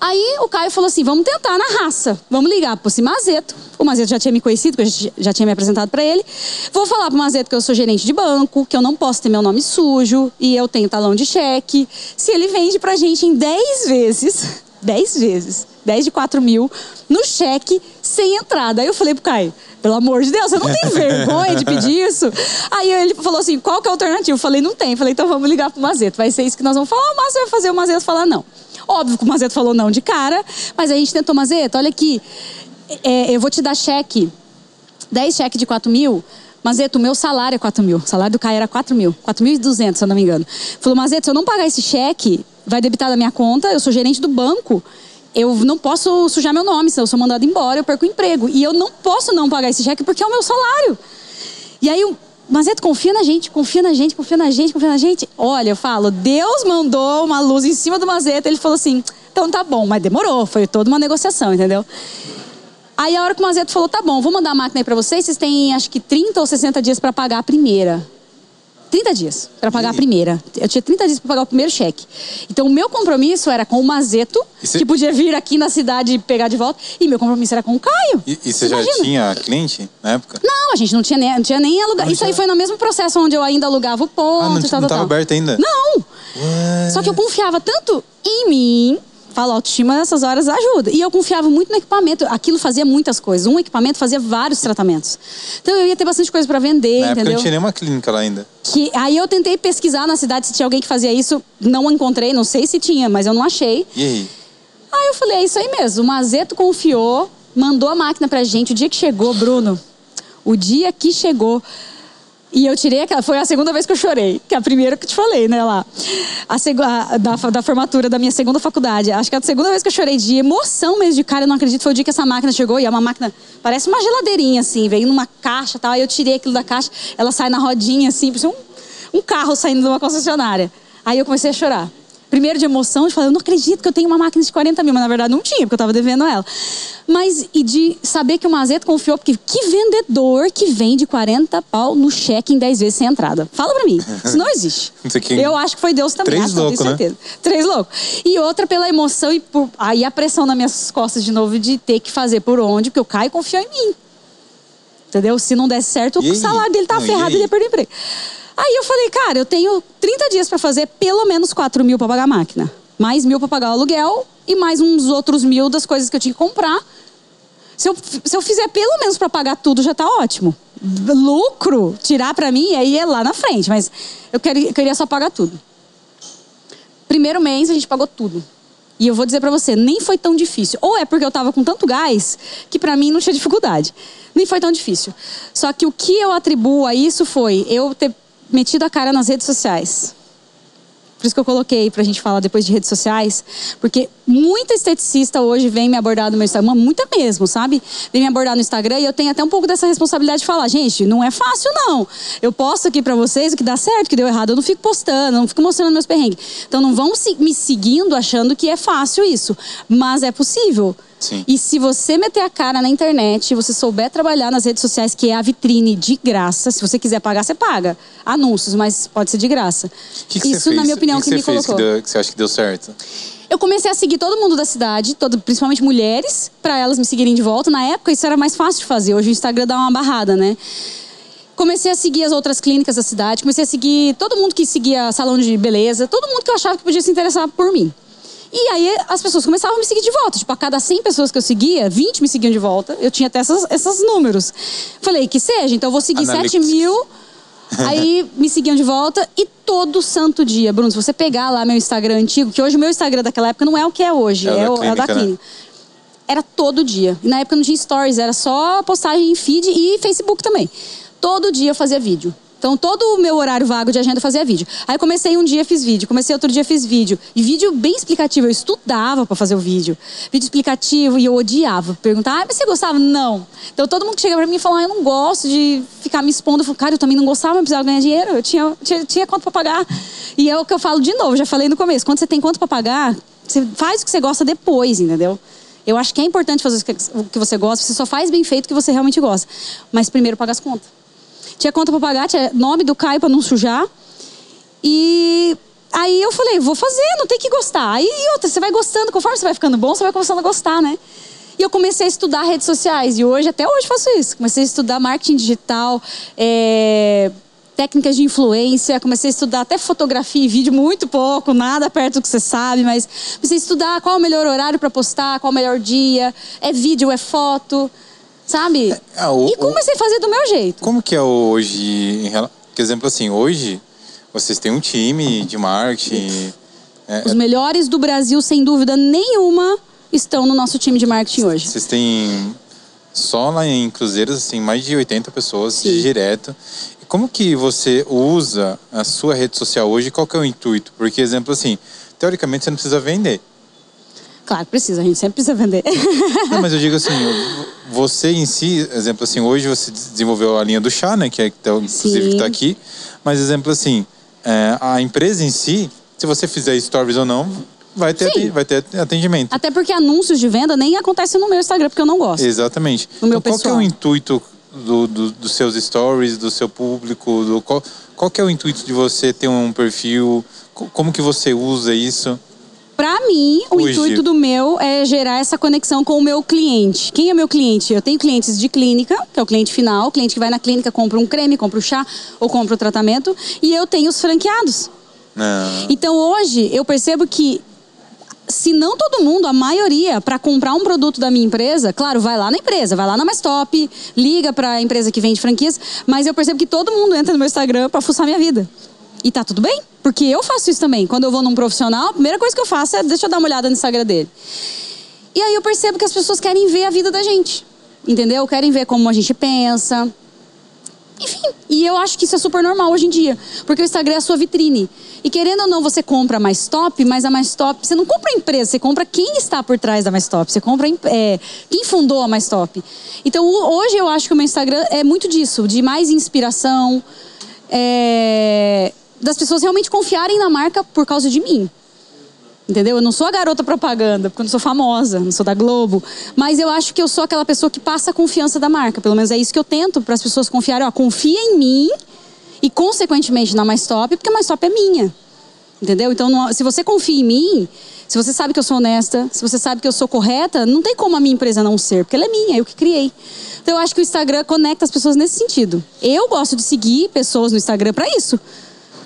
Aí o Caio falou assim: vamos tentar na raça. Vamos ligar pro Mazeto. O Mazeto já tinha me conhecido, porque eu já tinha me apresentado para ele. Vou falar pro Mazeto que eu sou gerente de banco, que eu não posso ter meu nome sujo e eu tenho talão de cheque. Se ele vende pra gente em 10 vezes, *laughs* 10 vezes, 10 de 4 mil, no cheque, sem entrada. Aí eu falei pro Caio, pelo amor de Deus, você não tem *laughs* vergonha de pedir isso? Aí ele falou assim, qual que é a alternativa? Eu falei, não tem. Eu falei, então vamos ligar pro Mazeto. Vai ser isso que nós vamos falar. O Mazeto vai fazer o Mazeto falar não. Óbvio que o Mazeto falou não de cara, mas a gente tentou, Mazeto, olha aqui, é, eu vou te dar cheque, 10 cheques de 4 mil, Mazeto, o meu salário é 4 mil. O salário do Caio era 4 mil. 4.200, se eu não me engano. Falou, Mazeto, se eu não pagar esse cheque, vai debitar da minha conta, eu sou gerente do banco. Eu não posso sujar meu nome, se eu sou mandado embora, eu perco o emprego. E eu não posso não pagar esse cheque porque é o meu salário. E aí, Mazeto, confia na gente, confia na gente, confia na gente, confia na gente. Olha, eu falo, Deus mandou uma luz em cima do Mazeto. Ele falou assim, então tá bom, mas demorou. Foi toda uma negociação, entendeu? Aí a hora que o Mazeto falou, tá bom, vou mandar a máquina aí pra vocês, vocês têm acho que 30 ou 60 dias para pagar a primeira. 30 dias para pagar a primeira. Eu tinha 30 dias para pagar o primeiro cheque. Então, o meu compromisso era com o Mazeto, cê... que podia vir aqui na cidade e pegar de volta. E meu compromisso era com o Caio. E, e você já imagina? tinha cliente na época? Não, a gente não tinha nem, não tinha nem alugado. Isso aí foi no mesmo processo onde eu ainda alugava o ponto. Ah, não, tal, não estava aberto ainda? Não. What? Só que eu confiava tanto em mim Fala, autoestima nessas horas ajuda. E eu confiava muito no equipamento. Aquilo fazia muitas coisas. Um equipamento fazia vários tratamentos. Então eu ia ter bastante coisa para vender, na entendeu? Época não tinha nenhuma clínica lá ainda. Que, aí eu tentei pesquisar na cidade se tinha alguém que fazia isso. Não encontrei, não sei se tinha, mas eu não achei. E aí? Aí eu falei, é isso aí mesmo. O Mazeto confiou, mandou a máquina pra gente. O dia que chegou, Bruno, o dia que chegou, e eu tirei aquela. Foi a segunda vez que eu chorei. Que é a primeira que eu te falei, né, lá. A, a da, da formatura da minha segunda faculdade. Acho que é a segunda vez que eu chorei de emoção mesmo, de cara, eu não acredito. Foi o dia que essa máquina chegou. E é uma máquina. Parece uma geladeirinha, assim. Veio numa caixa e tal. Aí eu tirei aquilo da caixa. Ela sai na rodinha, assim. Um, um carro saindo de uma concessionária. Aí eu comecei a chorar. Primeiro de emoção, de falar, eu não acredito que eu tenho uma máquina de 40 mil, mas na verdade não tinha, porque eu estava devendo ela. Mas, e de saber que o Mazeto confiou, porque que vendedor que vende 40 pau no cheque em 10 vezes sem entrada? Fala pra mim, isso não existe. *laughs* eu acho que foi Deus também, Três loucos, tenho né? certeza. Três loucos. E outra pela emoção e por, aí a pressão nas minhas costas de novo de ter que fazer por onde, porque o Caio confiou em mim. Entendeu? Se não desse certo, o salário dele tá ferrado e ele ia perder emprego. Aí eu falei, cara, eu tenho 30 dias para fazer pelo menos 4 mil para pagar a máquina. Mais mil para pagar o aluguel e mais uns outros mil das coisas que eu tinha que comprar. Se eu, se eu fizer pelo menos para pagar tudo, já tá ótimo. Lucro, tirar para mim, aí é lá na frente. Mas eu queria, eu queria só pagar tudo. Primeiro mês a gente pagou tudo. E eu vou dizer para você, nem foi tão difícil. Ou é porque eu tava com tanto gás que para mim não tinha dificuldade. Nem foi tão difícil. Só que o que eu atribuo a isso foi eu ter metido a cara nas redes sociais. Por isso que eu coloquei pra gente falar depois de redes sociais, porque muita esteticista hoje vem me abordar no meu Instagram, muita mesmo, sabe? Vem me abordar no Instagram e eu tenho até um pouco dessa responsabilidade de falar, gente, não é fácil não. Eu posto aqui pra vocês o que dá certo, o que deu errado, eu não fico postando, não fico mostrando meus perrengues. Então não vão me seguindo achando que é fácil isso, mas é possível. Sim. E se você meter a cara na internet, você souber trabalhar nas redes sociais, que é a vitrine de graça, se você quiser pagar, você paga. Anúncios, mas pode ser de graça. Que que Isso, na minha opinião, que, que, que me colocou. Que, deu, que você acha que deu certo? Eu comecei a seguir todo mundo da cidade, todo, principalmente mulheres, para elas me seguirem de volta. Na época isso era mais fácil de fazer, hoje o Instagram dá uma barrada, né? Comecei a seguir as outras clínicas da cidade, comecei a seguir todo mundo que seguia salão de beleza, todo mundo que eu achava que podia se interessar por mim. E aí as pessoas começavam a me seguir de volta. Tipo, a cada 100 pessoas que eu seguia, 20 me seguiam de volta. Eu tinha até essas, esses números. Falei, que seja, então eu vou seguir Analytics. 7 mil. *laughs* Aí me seguiam de volta e todo santo dia, Bruno, se você pegar lá meu Instagram antigo, que hoje o meu Instagram daquela época não é o que é hoje, é, é, o, clínica, é o da né? clínica. Né? Era todo dia. E na época não tinha stories, era só postagem em feed e Facebook também. Todo dia eu fazia vídeo. Então, todo o meu horário vago de agenda eu fazia vídeo. Aí comecei um dia, fiz vídeo. Comecei outro dia, fiz vídeo. E vídeo bem explicativo. Eu estudava para fazer o vídeo. Vídeo explicativo e eu odiava. Perguntar, ah, mas você gostava? Não. Então, todo mundo que chega para mim e fala, ah, eu não gosto de ficar me expondo. Eu falo, cara, eu também não gostava, mas precisava ganhar dinheiro. Eu tinha, tinha, tinha conta para pagar. E é o que eu falo de novo, já falei no começo. Quando você tem conta para pagar, você faz o que você gosta depois, entendeu? Eu acho que é importante fazer o que você gosta. Você só faz bem feito o que você realmente gosta. Mas primeiro paga as contas. Tinha conta para pagar, tinha nome do Caio para não sujar. E aí eu falei, vou fazer, não tem que gostar. Aí outra, você vai gostando, conforme você vai ficando bom, você vai começando a gostar, né? E eu comecei a estudar redes sociais. E hoje, até hoje, faço isso. Comecei a estudar marketing digital, é, técnicas de influência, comecei a estudar até fotografia e vídeo muito pouco, nada perto do que você sabe, mas comecei a estudar qual o melhor horário para postar, qual o melhor dia, é vídeo, é foto, sabe? É, o- e comecei a fazer do meu jeito. Como que é hoje, em por exemplo, assim, hoje vocês têm um time de marketing, é, Os melhores do Brasil, sem dúvida nenhuma, estão no nosso time de marketing hoje. vocês têm só lá em Cruzeiros, assim, mais de 80 pessoas Sim. direto. E como que você usa a sua rede social hoje? Qual que é o intuito? Porque, exemplo, assim, teoricamente você não precisa vender. Claro, precisa, a gente sempre precisa vender. Não, mas eu digo assim, você em si, exemplo assim, hoje você desenvolveu a linha do chá, né? Que é que tá- inclusive Sim. está aqui. Mas exemplo assim, é, a empresa em si, se você fizer stories ou não, vai ter, Sim. vai ter atendimento. Até porque anúncios de venda nem acontecem no meu Instagram, porque eu não gosto. Exatamente. No meu então, qual que é pessoal. o intuito do, do- dos seus stories, do seu público? Do, qual, qual que é o intuito de você ter um perfil? Co- Como que você usa isso? Pra mim, o intuito do meu é gerar essa conexão com o meu cliente. Quem é meu cliente? Eu tenho clientes de clínica, que é o cliente final, o cliente que vai na clínica, compra um creme, compra o chá ou compra o tratamento, e eu tenho os franqueados. Não. Então hoje eu percebo que se não todo mundo, a maioria, para comprar um produto da minha empresa, claro, vai lá na empresa, vai lá na Mais Top, liga para a empresa que vende franquias, mas eu percebo que todo mundo entra no meu Instagram para fuçar minha vida. E tá tudo bem, porque eu faço isso também. Quando eu vou num profissional, a primeira coisa que eu faço é deixa eu dar uma olhada no Instagram dele. E aí eu percebo que as pessoas querem ver a vida da gente. Entendeu? Querem ver como a gente pensa, enfim, e eu acho que isso é super normal hoje em dia, porque o Instagram é a sua vitrine. E querendo ou não, você compra a mais top, mas a mais top, você não compra a empresa, você compra quem está por trás da mais top, você compra é, quem fundou a mais top. Então hoje eu acho que o meu Instagram é muito disso, de mais inspiração, é, das pessoas realmente confiarem na marca por causa de mim. Entendeu? Eu não sou a garota propaganda, porque eu não sou famosa, não sou da Globo. Mas eu acho que eu sou aquela pessoa que passa a confiança da marca. Pelo menos é isso que eu tento para as pessoas confiarem. Ó, confia em mim e, consequentemente, na Mais Top, porque a Mais Top é minha. Entendeu? Então, não- se você confia em mim, se você sabe que eu sou honesta, se você sabe que eu sou correta, não tem como a minha empresa não ser, porque ela é minha, eu que criei. Então, eu acho que o Instagram conecta as pessoas nesse sentido. Eu gosto de seguir pessoas no Instagram para isso.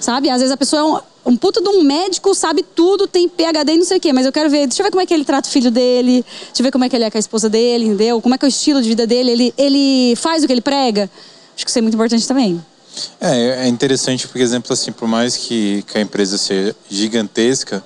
Sabe? Às vezes a pessoa é um, um puta de um médico, sabe tudo, tem PHD e não sei o quê, mas eu quero ver, deixa eu ver como é que ele trata o filho dele, deixa eu ver como é que ele é com a esposa dele, entendeu? Como é que é o estilo de vida dele, ele, ele faz o que ele prega. Acho que isso é muito importante também. É, é interessante porque, exemplo, assim, por mais que, que a empresa seja gigantesca,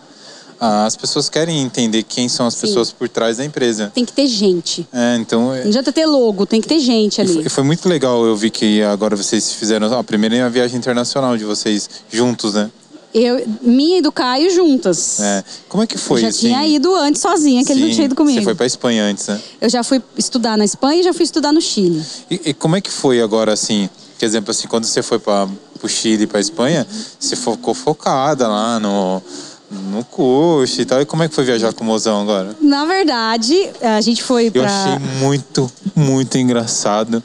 as pessoas querem entender quem são as Sim. pessoas por trás da empresa. Tem que ter gente. É, então, é- Não adianta ter logo, tem que ter gente e foi, ali. e foi muito legal. Eu vi que agora vocês fizeram a primeira viagem internacional de vocês juntos, né? Eu, minha e do Caio juntas. É. Como é que foi? eu já assim? tinha ido antes sozinha, que ele não Sim, tinha ido comigo. Você foi para Espanha antes, né? Eu já fui estudar na Espanha e já fui estudar no Chile. E, e como é que foi agora, assim? Por exemplo, assim, quando você foi para o Chile e para Espanha, você ficou focada lá no, no curso e tal. E como é que foi viajar com o mozão agora? Na verdade, a gente foi Eu pra. achei muito, muito engraçado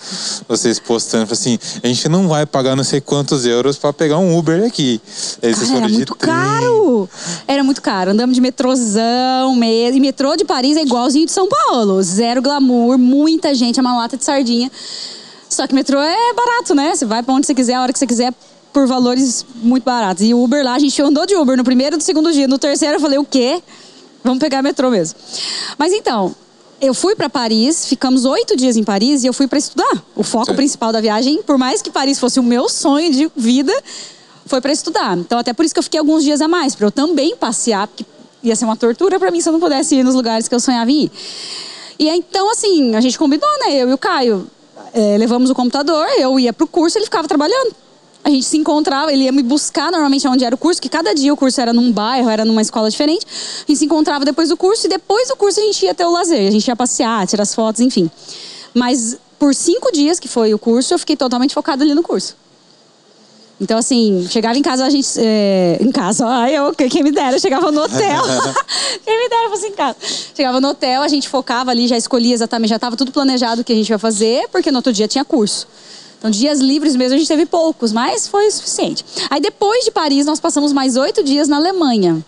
vocês postando. Assim, a gente não vai pagar não sei quantos euros para pegar um Uber aqui. Aí vocês Ah, foram era muito trem. caro. Era muito caro. Andamos de metrôzão mesmo. E metrô de Paris é igualzinho de São Paulo. Zero glamour, muita gente, é uma lata de sardinha. Só que metrô é barato, né? Você vai pra onde você quiser, a hora que você quiser, por valores muito baratos. E o Uber lá, a gente andou de Uber no primeiro e no segundo dia. No terceiro eu falei, o quê? Vamos pegar metrô mesmo. Mas então, eu fui para Paris, ficamos oito dias em Paris e eu fui para estudar. O foco Certo. principal da viagem, por mais que Paris fosse o meu sonho de vida, foi para estudar. Então, até por isso que eu fiquei alguns dias a mais, para eu também passear, porque ia ser uma tortura para mim se eu não pudesse ir nos lugares que eu sonhava em ir. E então, assim, a gente combinou, né? Eu e o Caio. eh, levamos o computador, eu ia pro curso, ele ficava trabalhando. A gente se encontrava, ele ia me buscar normalmente onde era o curso, que cada dia o curso era num bairro, era numa escola diferente. A gente se encontrava depois do curso e depois do curso a gente ia ter o lazer. A gente ia passear, tirar as fotos, enfim. Mas por cinco dias que foi o curso, eu fiquei totalmente focada ali no curso. Então, assim, chegava em casa, a gente. é, em casa, ai, eu, quem me dera, eu chegava no hotel. *laughs* *laughs* quem me dera fosse em casa. Chegava no hotel, a gente focava ali, já escolhia exatamente, já estava tudo planejado o que a gente ia fazer, porque no outro dia tinha curso. Então, dias livres mesmo a gente teve poucos, mas foi o suficiente. Aí, depois de Paris, nós passamos mais oito dias na Alemanha.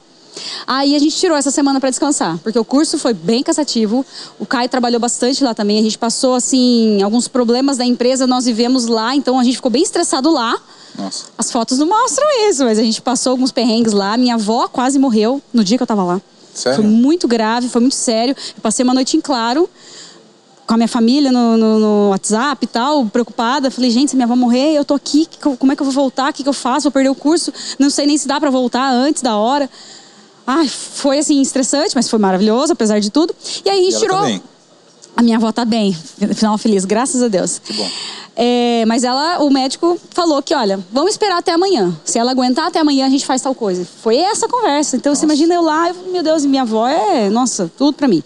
Aí a gente tirou essa semana para descansar, porque o curso foi bem cansativo. O Caio trabalhou bastante lá também. A gente passou assim alguns problemas da empresa, nós vivemos lá, então a gente ficou bem estressado lá. Nossa. As fotos não mostram isso, mas a gente passou alguns perrengues lá. Minha avó quase morreu no dia que eu tava lá. Sério? Foi muito grave, foi muito sério. Eu passei uma noite em claro com a minha família no, no, no WhatsApp e tal, preocupada. Falei, gente, se minha avó morrer, eu tô aqui, como é que eu vou voltar? O que, que eu faço? Vou perder o curso? Não sei nem se dá para voltar antes da hora. Ai, foi assim, estressante, mas foi maravilhoso, apesar de tudo. E aí a gente ela tirou. tá? A minha avó tá bem, final feliz, graças a Deus. Que bom. É, mas ela, o médico falou que, olha, vamos esperar até amanhã. Se ela aguentar até amanhã, a gente faz tal coisa. Foi essa a conversa. Então você imagina eu lá, eu, meu Deus, minha avó é, nossa, tudo pra mim.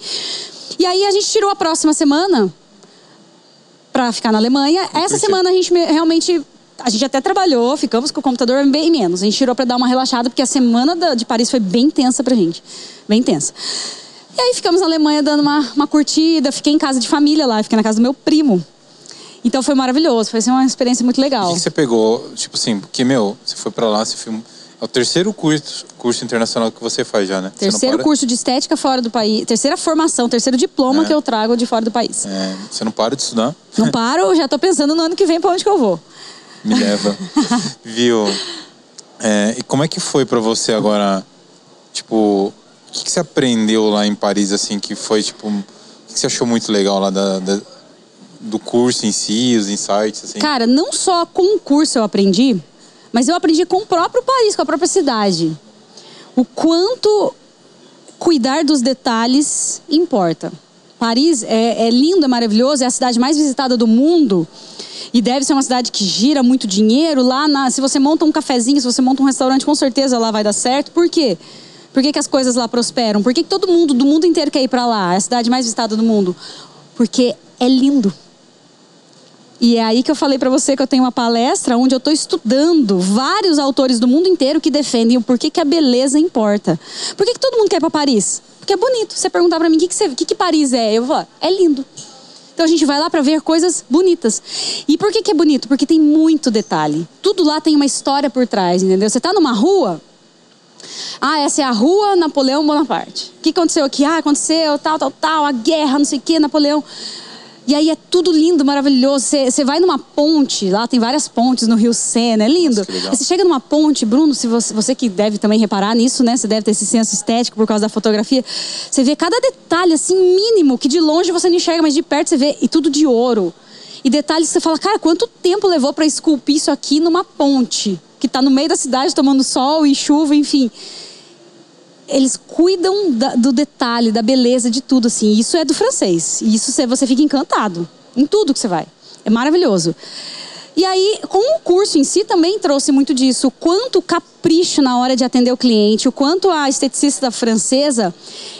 E aí a gente tirou a próxima semana pra ficar na Alemanha. Essa semana a gente me- realmente a gente até trabalhou, ficamos com o computador bem menos. A gente tirou pra dar uma relaxada porque a semana de Paris foi bem tensa pra gente, bem tensa. E aí ficamos na Alemanha dando uma, uma curtida, fiquei em casa de família lá, fiquei na casa do meu primo. Então foi maravilhoso, foi assim, uma experiência muito O legal. que, que você pegou? Tipo assim, porque, meu, você foi pra lá, você filmou. É o terceiro curso, curso internacional que você faz já, né? Terceiro para- curso de estética fora do país, terceira formação, terceiro diploma É. que eu trago de fora do país. É, você não para de estudar? Não paro, já tô pensando no ano que vem pra onde que eu vou. Me leva. *laughs* Viu? É, e como é que foi pra você agora? Tipo, o que, que você aprendeu lá em Paris, assim, que foi, tipo, o que, que você achou muito legal lá da, da- do curso em si, os insights, assim? Cara, não só com o curso eu aprendi, mas eu aprendi com o próprio país, com a própria cidade. O quanto cuidar dos detalhes importa. Paris é, é lindo, é maravilhoso, é a cidade mais visitada do mundo. E deve ser uma cidade que gira muito dinheiro. Lá, na- se você monta um cafezinho, se você monta um restaurante, com certeza lá vai dar certo. Por quê? Por que, que as coisas lá prosperam? Por que, que todo mundo do mundo inteiro quer ir para lá? É a cidade mais visitada do mundo. Porque é lindo. E é aí que eu falei pra você que eu tenho uma palestra onde eu estou estudando vários autores do mundo inteiro que defendem o porquê que a beleza importa. Por que, que todo mundo quer ir pra Paris? Porque é bonito. Você perguntar pra mim o que, que, que, que Paris é, eu vou falar, é lindo. Então a gente vai lá pra ver coisas bonitas. E por que, que é bonito? Porque tem muito detalhe. Tudo lá tem uma história por trás, entendeu? Você tá numa rua, ah, essa é a rua Napoleão Bonaparte. O que aconteceu aqui? Ah, aconteceu tal, tal, tal, a guerra, não sei o quê, Napoleão. E aí é tudo lindo, maravilhoso. Você vai numa ponte, lá tem várias pontes no Rio Sena, é lindo. Você chega numa ponte, Bruno, se você, você que deve também reparar nisso, né? Você deve ter esse senso estético por causa da fotografia. Você vê cada detalhe, assim, mínimo, que de longe você não enxerga, mas de perto você vê, e tudo de ouro. E detalhes que você fala, cara, quanto tempo levou para esculpir isso aqui numa ponte? Que tá no meio da cidade tomando sol e chuva, enfim eles cuidam da- do detalhe, da beleza, de tudo, assim. Isso é do francês. Isso você, fica encantado em tudo que você vai. É maravilhoso. E aí, com o curso em si, também trouxe muito disso. Quanto capricho na hora de atender o cliente, o quanto a esteticista francesa,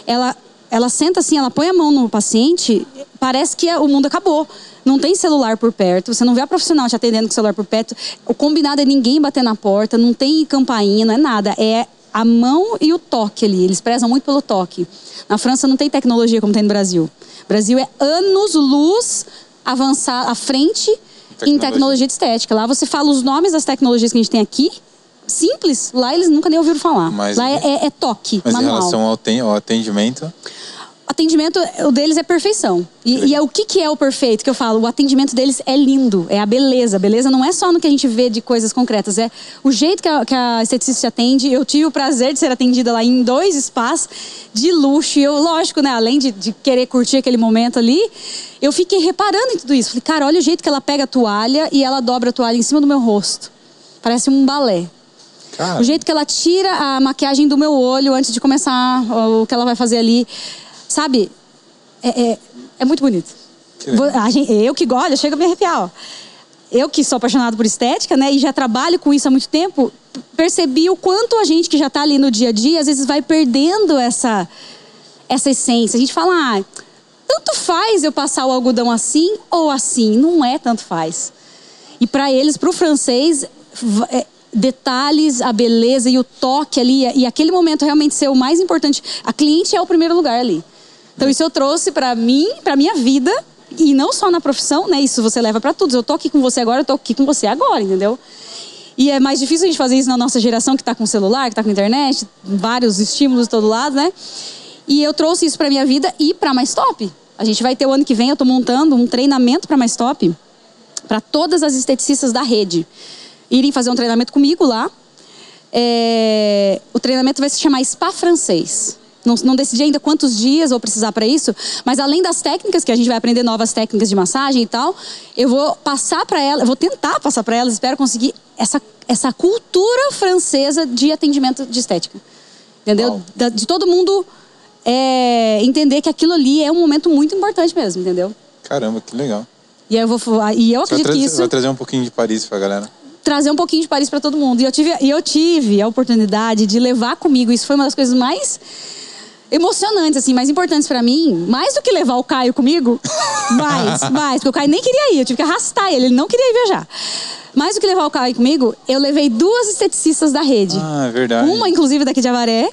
ela, ela senta assim, ela põe a mão no paciente, parece que o mundo acabou. Não tem celular por perto, você não vê a profissional te atendendo com o celular por perto. O combinado é ninguém bater na porta, não tem campainha, não é nada. É a mão e o toque ali. Eles prezam muito pelo toque. Na França não tem tecnologia como tem no Brasil. O Brasil é anos-luz avançar à frente em Tecnologia. tecnologia de estética. Lá você fala os nomes das tecnologias que a gente tem aqui, simples. Lá eles nunca nem ouviram falar. Mas- Lá é, é- é toque, Mas em manual. relação ao, ten- ao atendimento, atendimento, o deles é perfeição. E, e é o que, que é o perfeito? Que eu falo, o atendimento deles é lindo, é a beleza. A beleza não é só no que a gente vê de coisas concretas, é o jeito que a, que a esteticista te atende. Eu tive o prazer de ser atendida lá em dois spas de luxo. E eu, lógico, né, além de, de querer curtir aquele momento ali, eu fiquei reparando em tudo isso. Falei, cara, olha o jeito que ela pega a toalha e ela dobra a toalha em cima do meu rosto. Parece um balé. cara, O jeito que ela tira a maquiagem do meu olho antes de começar o que ela vai fazer ali. Sabe? É, é, é muito bonito. Que gente- eu que gosto, chega a me arrepiar. ó. Eu que sou apaixonado por estética, né? E já trabalho com isso há muito tempo, percebi o quanto a gente que já está ali no dia a dia, às vezes vai perdendo essa, essa essência. A gente fala, ah, tanto faz eu passar o algodão assim ou assim. Não é tanto faz. E para eles, para o francês, é, detalhes, a beleza e o toque ali, e aquele momento realmente ser o mais importante. A cliente é o primeiro lugar ali. Então isso eu trouxe para mim, para minha vida, e não só na profissão, né? Isso você leva para tudo. Eu tô aqui com você agora, eu tô aqui com você agora, entendeu? E é mais difícil a gente fazer isso na nossa geração que está com celular, que está com internet, vários estímulos de todo lado, né? E eu trouxe isso para minha vida e para Mais Top. A gente vai ter o ano que vem, eu estou montando um treinamento para Mais Top para todas as esteticistas da rede. irem fazer um treinamento comigo lá. É, o treinamento vai se chamar Spa Francês. Não, não decidi ainda quantos dias vou precisar para isso, mas além das técnicas, que a gente vai aprender novas técnicas de massagem e tal, eu vou passar para elas, eu vou tentar passar para elas, espero conseguir essa, essa cultura francesa de atendimento de estética. Entendeu? De todo mundo é, entender que aquilo ali é um momento muito importante mesmo, entendeu? Caramba, que legal. E eu, vou, e eu acredito vai que isso. Vai trazer um pouquinho de Paris pra galera trazer um pouquinho de Paris para todo mundo. E eu tive, e eu tive a oportunidade de levar comigo. Isso foi uma das coisas mais emocionantes, assim, mais importantes para mim, mais do que levar o Caio comigo, *laughs* mais, mais, porque o Caio nem queria ir, eu tive que arrastar ele, ele não queria ir viajar. Mais do que levar o Caio comigo, eu levei duas esteticistas da rede. Ah, é verdade. Uma, inclusive, daqui de Avaré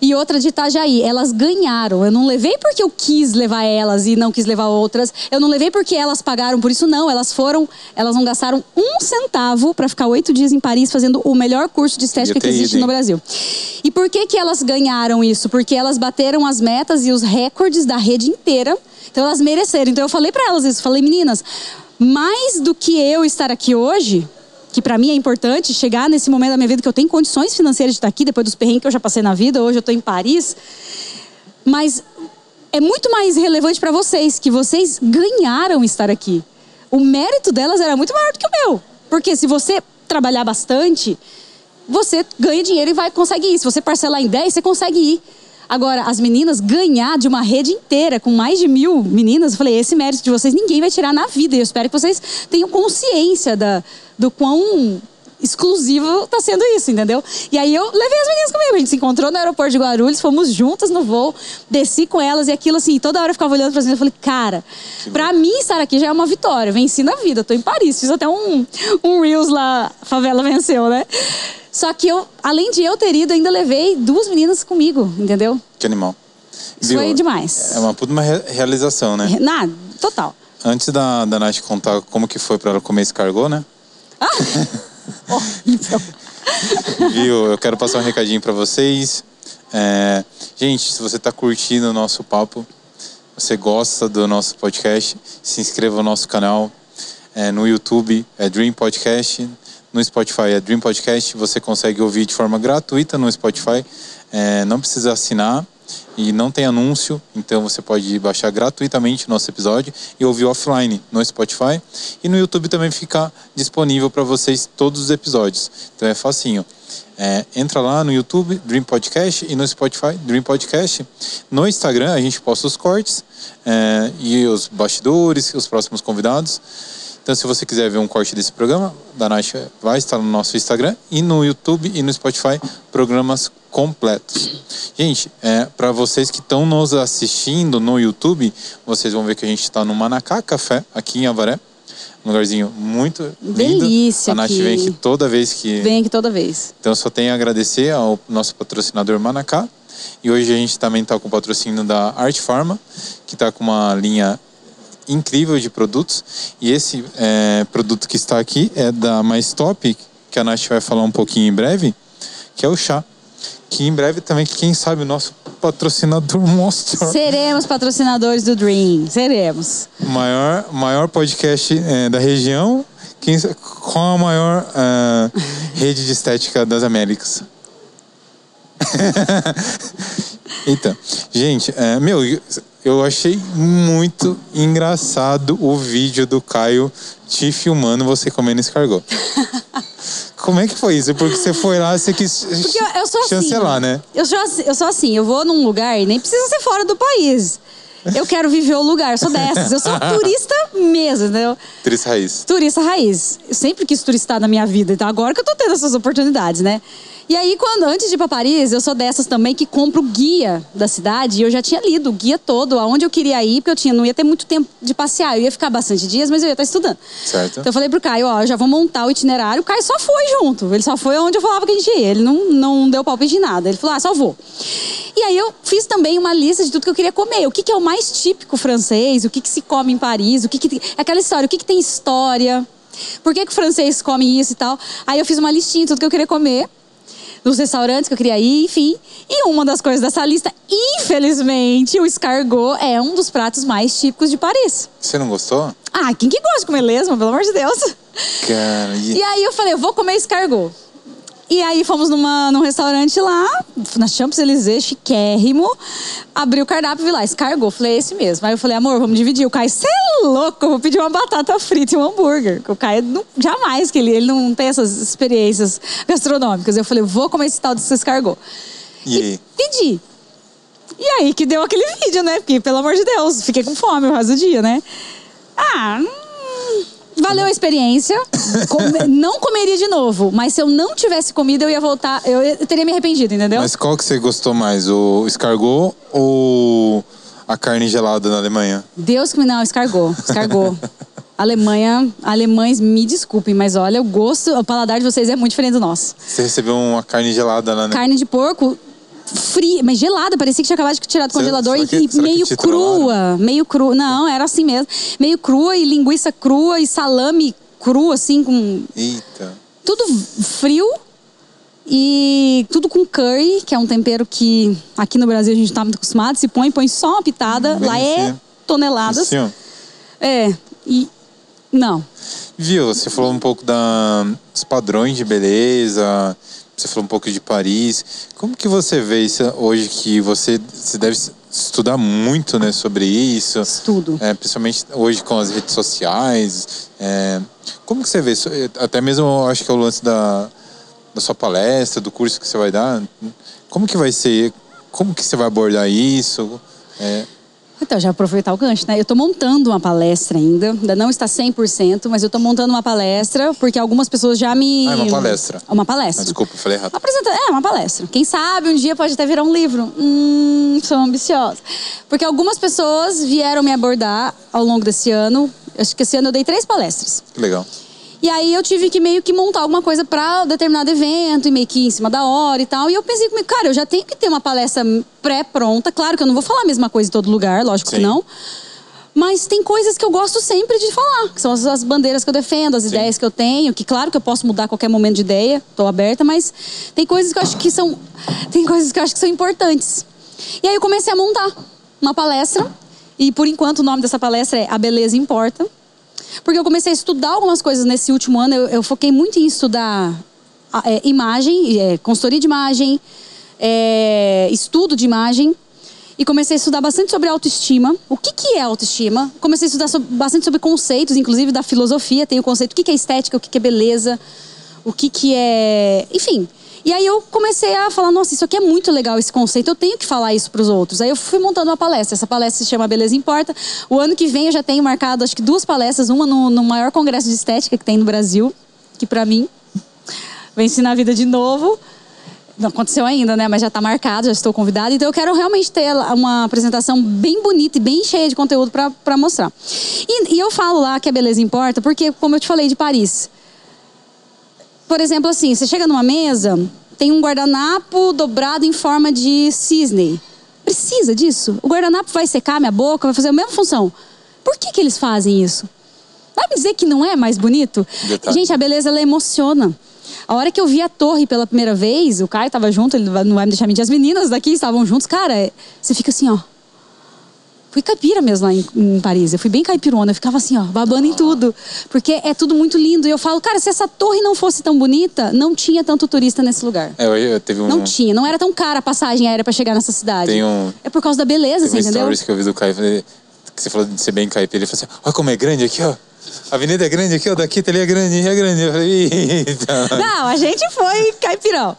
e outra de Itajaí. Elas ganharam. Eu não levei porque eu quis levar elas e não quis levar outras. Eu não levei porque elas pagaram por isso, não. Elas foram, elas não gastaram um centavo para ficar oito dias em Paris fazendo o melhor curso de estética que existe ido, no Brasil. E por que, que elas ganharam isso? Porque elas bateram as metas e os recordes da rede inteira. Então elas mereceram. Então eu falei para elas isso. Falei, meninas, mais do que eu estar aqui hoje, que para mim é importante chegar nesse momento da minha vida que eu tenho condições financeiras de estar aqui depois dos perrengues que eu já passei na vida, hoje eu estou em Paris. Mas é muito mais relevante para vocês que vocês ganharam estar aqui. O mérito delas era muito maior do que o meu. Porque se você trabalhar bastante, você ganha dinheiro e vai conseguir ir. Se você parcelar em 10, você consegue ir. Agora, as meninas ganhar de uma rede inteira com mais de mil meninas, eu falei, esse mérito de vocês ninguém vai tirar na vida. E eu espero que vocês tenham consciência da, do quão exclusivo tá sendo isso, entendeu? E aí eu levei as meninas comigo. A gente se encontrou no aeroporto de Guarulhos, fomos juntas no voo, desci com elas e aquilo assim, toda hora eu ficava olhando para meninas e falei, cara, para mim estar aqui já é uma vitória. Venci na vida, tô em Paris, fiz até um, um Reels lá, favela venceu, né? Só que eu, além de eu ter ido, ainda levei duas meninas comigo, entendeu? Que animal. Isso Viu? foi demais. É uma puta uma realização, né? Nada, total. Antes da, da Nath contar como que foi para ela comer esse cargô, né? Ah! *laughs* Horrível. Viu? Eu quero passar um recadinho para vocês. É, gente, se você está curtindo o nosso papo, você gosta do nosso podcast, se inscreva no nosso canal. É, no YouTube é Dream Podcast, no Spotify é Dream Podcast. Você consegue ouvir de forma gratuita no Spotify. É, não precisa assinar e não tem anúncio, então você pode baixar gratuitamente nosso episódio e ouvir offline no Spotify. E no YouTube também fica disponível para vocês todos os episódios. Então é facinho. É, entra lá no YouTube, Dream Podcast, e no Spotify, Dream Podcast. No Instagram, a gente posta os cortes é, e os bastidores, os próximos convidados. Então, se você quiser ver um corte desse programa, da Nath vai estar no nosso Instagram e no YouTube e no Spotify, programas completos. Gente, é, para vocês que estão nos assistindo no YouTube, vocês vão ver que a gente está no Manacá Café, aqui em Avaré. Um lugarzinho muito lindo. Delícia A Nath aqui. vem aqui toda vez que... Vem aqui toda vez. Então, só tenho a agradecer ao nosso patrocinador Manacá. E hoje a gente também está com o patrocínio da Art Pharma, que está com uma linha incrível de produtos. E esse é, produto que está aqui é da Mais Top, que a Nath vai falar um pouquinho em breve, que é o chá. Que em breve também, quem sabe, o nosso patrocinador *laughs* mostra. Seremos patrocinadores do Dream, seremos. Maior, maior podcast é, da região, quem, qual a maior uh, *laughs* rede de estética das Américas? *laughs* então, gente, é, meu, eu achei muito engraçado o vídeo do Caio te filmando você comendo escargot. *laughs* Como é que foi isso? Porque você foi lá, você quis Porque eu, eu sou chancelar, assim, né? Eu sou, assim, eu sou assim, eu vou num lugar e nem precisa ser fora do país. Eu quero viver o lugar, eu sou dessas. Eu sou *laughs* turista mesmo, entendeu? Turista raiz. Turista raiz. Eu sempre quis turistar na minha vida, então agora que eu tô tendo essas oportunidades, né? E aí, quando antes de ir para Paris, eu sou dessas também que compro o guia da cidade. E eu já tinha lido o guia todo, aonde eu queria ir, porque eu tinha, não ia ter muito tempo de passear. Eu ia ficar bastante dias, mas eu ia estar estudando. Certo. Então eu falei pro Caio, ó, já vou montar o itinerário. O Caio só foi junto. Ele só foi onde eu falava que a gente ia. Ele não, não deu palpite de nada. Ele falou, ah, só vou. E aí eu fiz também uma lista de tudo que eu queria comer. O que, que é o mais típico francês? O que, que se come em Paris? O que, que aquela história? O que, que tem história? Por que, que o francês come isso e tal? Aí eu fiz uma listinha de tudo que eu queria comer. Nos restaurantes que eu queria ir, enfim. E uma das coisas dessa lista, infelizmente, o escargot é um dos pratos mais típicos de Paris. Você não gostou? Ah, quem que gosta de comer lesma, pelo amor de Deus? Cara, e... E aí eu falei, eu vou comer escargot. E aí fomos numa, num restaurante lá, na Champs-Élysées, chiquérrimo. Abri o cardápio e vi lá, escargot. Falei, é esse mesmo. Aí eu falei, amor, vamos dividir. O Caio, você é louco, eu vou pedir uma batata frita e um hambúrguer. O Caio, não, jamais, que ele, ele não tem essas experiências gastronômicas. Eu falei, vou comer esse tal desse escargot. E aí? Pedi. E aí que deu aquele vídeo, né? Porque, pelo amor de Deus, fiquei com fome o resto do dia, né? Ah, hum, valeu a experiência. Come- *laughs* não comeria de novo, mas se eu não tivesse comido, eu ia voltar, eu, eu teria me arrependido, entendeu? Mas qual que você gostou mais? O escargot ou a carne gelada na Alemanha? Deus que me não, escargou, escargou. *laughs* Alemanha, alemães, me desculpem, mas olha, o gosto, o paladar de vocês é muito diferente do nosso. Você recebeu uma carne gelada lá, né? Carne de porco fria, mas gelada, parecia que tinha acabado de tirar do congelador será e, que- e meio crua, meio crua. Não, era assim mesmo. Meio crua e linguiça crua e salame cru, assim, com Eita. tudo frio e tudo com curry, que é um tempero que aqui no Brasil a gente tá muito acostumado. Se põe, põe só uma pitada. Bem Lá é toneladas. Assim, ó. É, e... Não. Viu, você falou um pouco da, dos padrões de beleza, você falou um pouco de Paris. Como que você vê isso hoje que você, você deve estudar muito né, sobre isso? Estudo. É, principalmente hoje com as redes sociais. é, como que você vê isso? É, Até mesmo acho que é o lance da, da sua palestra, do curso que você vai dar. Como que vai ser? Como que você vai abordar isso? É, Então, já aproveitar o gancho, né? Eu tô montando uma palestra ainda, ainda não está 100%, mas eu tô montando uma palestra porque algumas pessoas já me... Ah, é uma palestra. Uma ah, palestra. desculpa, eu falei errado. Apresenta... É, uma palestra. Quem sabe um dia pode até virar um livro. Hum, sou ambiciosa. Porque algumas pessoas vieram me abordar ao longo desse ano. Acho que esse ano eu dei três palestras. Que legal. E aí eu tive que meio que montar alguma coisa para determinado evento, e meio que em cima da hora e tal. E eu pensei comigo, cara, eu já tenho que ter uma palestra pré-pronta. Claro que eu não vou falar a mesma coisa em todo lugar, lógico Sim. que não. Mas tem coisas que eu gosto sempre de falar, que são as, as bandeiras que eu defendo, as ideias que eu tenho, que claro que eu posso mudar a qualquer momento de ideia, estou aberta, mas tem coisas que eu acho que são tem coisas que eu acho que são importantes. E aí eu comecei a montar uma palestra, e por enquanto o nome dessa palestra é A Beleza Importa. Porque eu comecei a estudar algumas coisas nesse último ano. Eu, eu foquei muito em estudar é, imagem, é, consultoria de imagem, é, estudo de imagem. E comecei a estudar bastante sobre autoestima. O que, que é autoestima? Comecei a estudar sobre- bastante sobre conceitos, inclusive da filosofia. Tem o conceito o que, que é estética, o que, que é beleza, o que, que é. Enfim. E aí eu comecei a falar, nossa, isso aqui é muito legal esse conceito, eu tenho que falar isso para os outros. Aí eu fui montando uma palestra. Essa palestra se chama Beleza Importa. O ano que vem eu já tenho marcado acho que duas palestras, uma no, no maior congresso de estética que tem no Brasil, que para mim vai ensinar a vida de novo. Não aconteceu ainda, né? Mas já está marcado, já estou convidada. Então eu quero realmente ter uma apresentação bem bonita e bem cheia de conteúdo para mostrar. E, e eu falo lá que a beleza importa, porque, como eu te falei de Paris, por exemplo, assim, você chega numa mesa, tem um guardanapo dobrado em forma de cisne. Precisa disso? O guardanapo vai secar minha boca, vai fazer a mesma função. Por que, que eles fazem isso? Vai me dizer que não é mais bonito? Detalhe. Gente, a beleza ela emociona. A hora que eu vi a torre pela primeira vez, o Caio estava junto, ele não vai me deixar mentir. As meninas daqui estavam juntos, cara, é- você fica assim, ó. Fui caipira mesmo lá em, em Paris. Eu fui bem caipirona. Eu ficava assim, ó, babando em tudo. Porque é tudo muito lindo. E eu falo, cara, se essa torre não fosse tão bonita, não tinha tanto turista nesse lugar. É, eu, eu teve um, Não tinha. Não era tão cara a passagem aérea pra chegar nessa cidade. Um- É por causa da beleza, teve você um entendeu? stories que eu vi do Caio, você falou de ser bem caipira. Ele falou assim, olha como é grande aqui, ó. A avenida é grande aqui, ó. Daqui até ali é grande, é grande. Eu falei, eita. Não, a gente foi caipirão.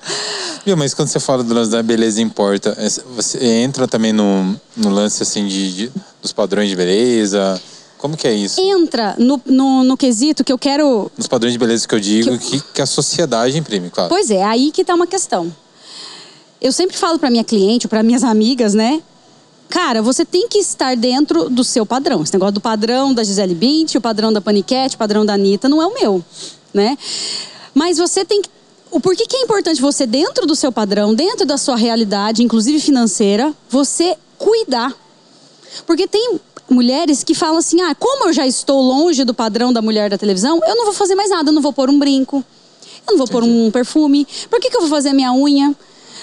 Viu, mas quando você fala do lance da beleza importa, é, você entra também no, no lance, assim, de, de- dos padrões de beleza? Como que é isso? Entra no, no, no quesito que eu quero Nos padrões de beleza que eu digo, que, que a sociedade imprime, claro. Pois é, aí que tá uma questão. Eu sempre falo para minha cliente, para minhas amigas, né? Cara, você tem que estar dentro do seu padrão. Esse negócio do padrão da Gisele Bündchen, o padrão da Paniquete, o padrão da Anitta, não é o meu, né? Mas você tem que... O porquê que é importante você, dentro do seu padrão, dentro da sua realidade, inclusive financeira, você cuidar. Porque tem mulheres que falam assim: ah, como eu já estou longe do padrão da mulher da televisão, eu não vou fazer mais nada, eu não vou pôr um brinco, Eu não vou pôr um perfume. Por que, que eu vou fazer a minha unha?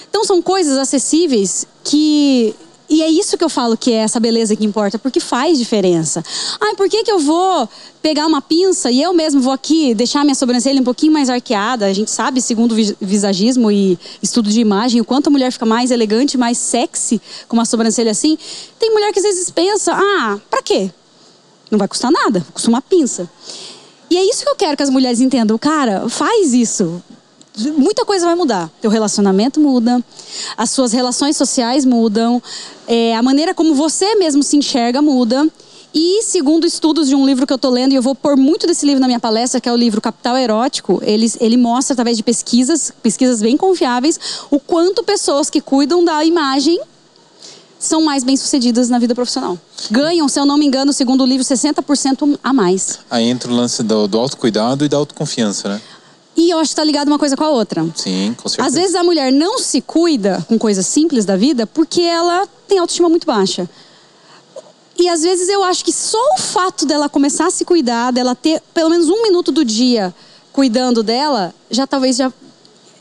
Então são coisas acessíveis que e é isso que eu falo que é essa beleza que importa, porque faz diferença. Ai, por que, que eu vou pegar uma pinça e eu mesmo vou aqui deixar minha sobrancelha um pouquinho mais arqueada? A gente sabe, segundo visagismo e estudo de imagem, o quanto a mulher fica mais elegante, mais sexy com uma sobrancelha assim. Tem mulher que às vezes pensa: ah, pra quê? Não vai custar nada, custa uma pinça. E é isso que eu quero que as mulheres entendam. Cara, faz isso muita coisa vai mudar. Teu relacionamento muda, as suas relações sociais mudam, é, a maneira como você mesmo se enxerga muda. E segundo estudos de um livro que eu estou lendo, e eu vou pôr muito desse livro na minha palestra, que é o livro Capital Erótico, ele, ele mostra através de pesquisas, pesquisas bem confiáveis, o quanto pessoas que cuidam da imagem são mais bem-sucedidas na vida profissional. Ganham, se eu não me engano, segundo o livro, 60% a mais. Aí entra o lance do, do autocuidado e da autoconfiança, né? E eu acho que tá ligado uma coisa com a outra. Sim, com certeza. Às vezes a mulher não se cuida com coisas simples da vida porque ela tem autoestima muito baixa. E às vezes eu acho que só o fato dela começar a se cuidar, dela ter pelo menos um minuto do dia cuidando dela, já talvez já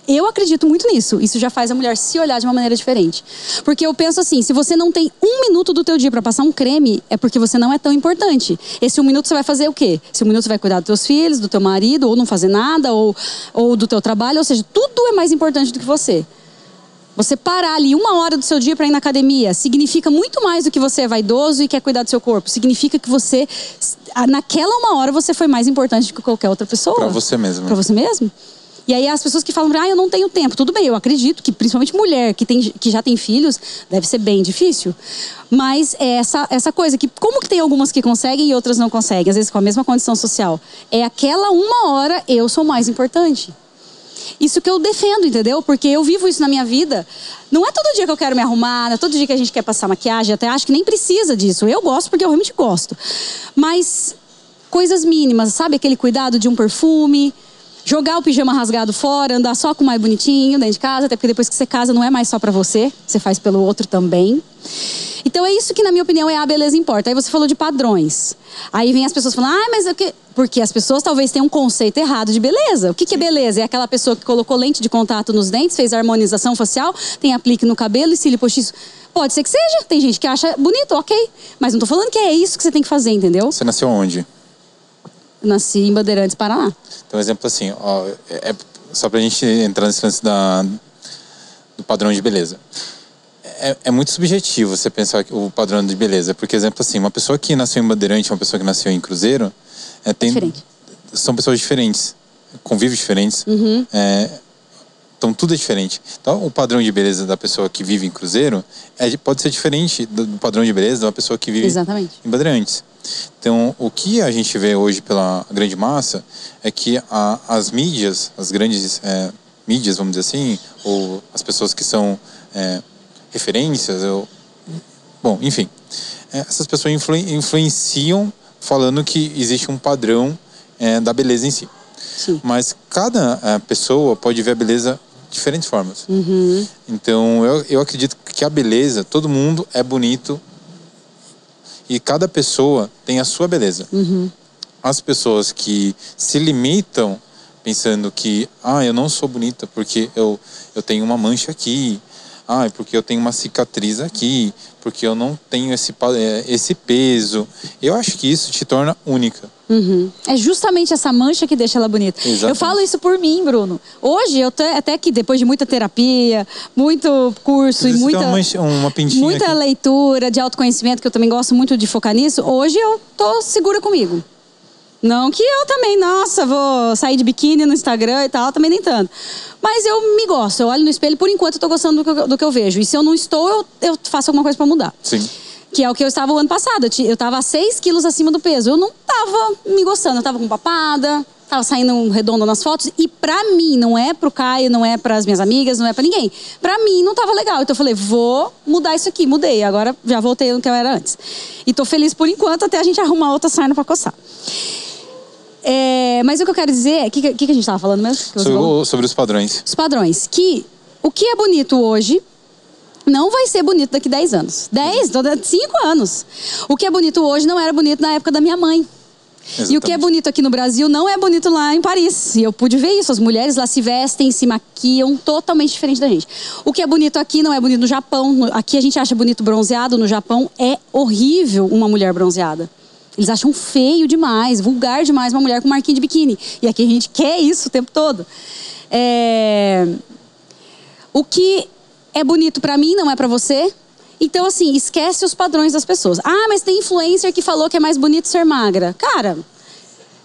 eu acredito muito nisso. Isso já faz a mulher se olhar de uma maneira diferente. Porque eu penso assim, se você não tem um minuto do teu dia para passar um creme, é porque você não é tão importante. Esse um minuto você vai fazer o quê? Esse um minuto você vai cuidar dos teus filhos, do teu marido, ou não fazer nada, ou, ou do teu trabalho. Ou seja, tudo é mais importante do que você. Você parar ali uma hora do seu dia para ir na academia significa muito mais do que você é vaidoso e quer cuidar do seu corpo. Significa que você, naquela uma hora, você foi mais importante do que qualquer outra pessoa. Para você mesmo. Para você mesmo. E aí as pessoas que falam, ah, eu não tenho tempo. Tudo bem, eu acredito que principalmente mulher que, tem, que já tem filhos, deve ser bem difícil. Mas é essa, essa coisa que, como que tem algumas que conseguem e outras não conseguem, às vezes com a mesma condição social. É aquela uma hora eu sou mais importante. Isso que eu defendo, entendeu? Porque eu vivo isso na minha vida. Não é todo dia que eu quero me arrumar, não é todo dia que a gente quer passar maquiagem, até acho que nem precisa disso. Eu gosto porque eu realmente gosto. Mas coisas mínimas, sabe? Aquele cuidado de um perfume, jogar o pijama rasgado fora, andar só com o mais bonitinho dentro de casa, até porque depois que você casa não é mais só para você, você faz pelo outro também. Então é isso que, na minha opinião, é a beleza importa. Aí você falou de padrões. Aí vem as pessoas falando, ah, mas o que. Porque as pessoas talvez tenham um conceito errado de beleza. O que, que é beleza? É aquela pessoa que colocou lente de contato nos dentes, fez harmonização facial, tem aplique no cabelo e cílio postiço. Pode ser que seja. Tem gente que acha bonito, ok. Mas não tô falando que é isso que você tem que fazer, entendeu? Você nasceu onde? Nasci em Bandeirantes, Paraná. Então, exemplo assim, ó, é, é só pra gente entrar nesse lance da, do padrão de beleza. É, é, muito subjetivo você pensar o padrão de beleza, porque, exemplo assim, uma pessoa que nasceu em Bandeirante, uma pessoa que nasceu em Cruzeiro, é, tem, Diferente. são pessoas diferentes, convivem diferentes, uhum. é, então tudo é diferente. Então o padrão de beleza da pessoa que vive em Cruzeiro é, pode ser diferente do, do padrão de beleza de uma pessoa que vive Exatamente. em Bandeirantes. Então, o que a gente vê hoje pela grande massa é que a, as mídias, as grandes é, mídias, vamos dizer assim, ou as pessoas que são é, referências, ou, bom, enfim, é, essas pessoas influ, influenciam falando que existe um padrão é, da beleza em si. Sim. Mas cada é, pessoa pode ver a beleza de diferentes formas. Uhum. Então, eu, eu acredito que a beleza, todo mundo é bonito e cada pessoa tem a sua beleza. Uhum. As pessoas que se limitam pensando que, ah, eu não sou bonita porque eu, eu tenho uma mancha aqui, ah, porque eu tenho uma cicatriz aqui, porque eu não tenho esse, é, esse peso. Eu acho que isso te torna única. Uhum. É justamente essa mancha que deixa ela bonita. Exatamente. Eu falo isso por mim, Bruno. Hoje, eu até que depois de muita terapia, muito curso e muita, uma, mancha, uma muita aqui. leitura de autoconhecimento, que eu também gosto muito de focar nisso, hoje eu tô segura comigo. Não que eu também, nossa, vou sair de biquíni no Instagram e tal, também nem tanto. Mas eu me gosto, eu olho no espelho, por enquanto eu tô gostando do que eu, do que eu vejo. E se eu não estou, eu, eu faço alguma coisa para mudar. Sim. Que é o que eu estava o ano passado. Eu estava 6 quilos acima do peso. Eu não estava me gostando, eu estava com papada, tava saindo redondo nas fotos e pra mim, não é pro Caio, não é pras minhas amigas, não é pra ninguém. Pra mim não tava legal. Então eu falei, vou mudar isso aqui. Mudei, agora já voltei no que eu era antes. E tô feliz por enquanto até a gente arrumar outra sarna pra coçar. É, mas o que eu quero dizer, o que, que, que, a gente estava falando mesmo? Sobre, sobre, os padrões. Os padrões. Que o que é bonito hoje não vai ser bonito daqui 10 anos. 10, 5 anos. O que é bonito hoje não era bonito na época da minha mãe. Exatamente. E o que é bonito aqui no Brasil não é bonito lá em Paris. E eu pude ver isso. As mulheres lá se vestem, se maquiam totalmente diferente da gente. O que é bonito aqui não é bonito no Japão. Aqui a gente acha bonito bronzeado. No Japão é horrível uma mulher bronzeada. Eles acham feio demais, vulgar demais uma mulher com marquinha de biquíni. E aqui a gente quer isso o tempo todo. É... O que é bonito para mim não é para você. Então, assim, esquece os padrões das pessoas. Ah, mas tem influencer que falou que é mais bonito ser magra. Cara,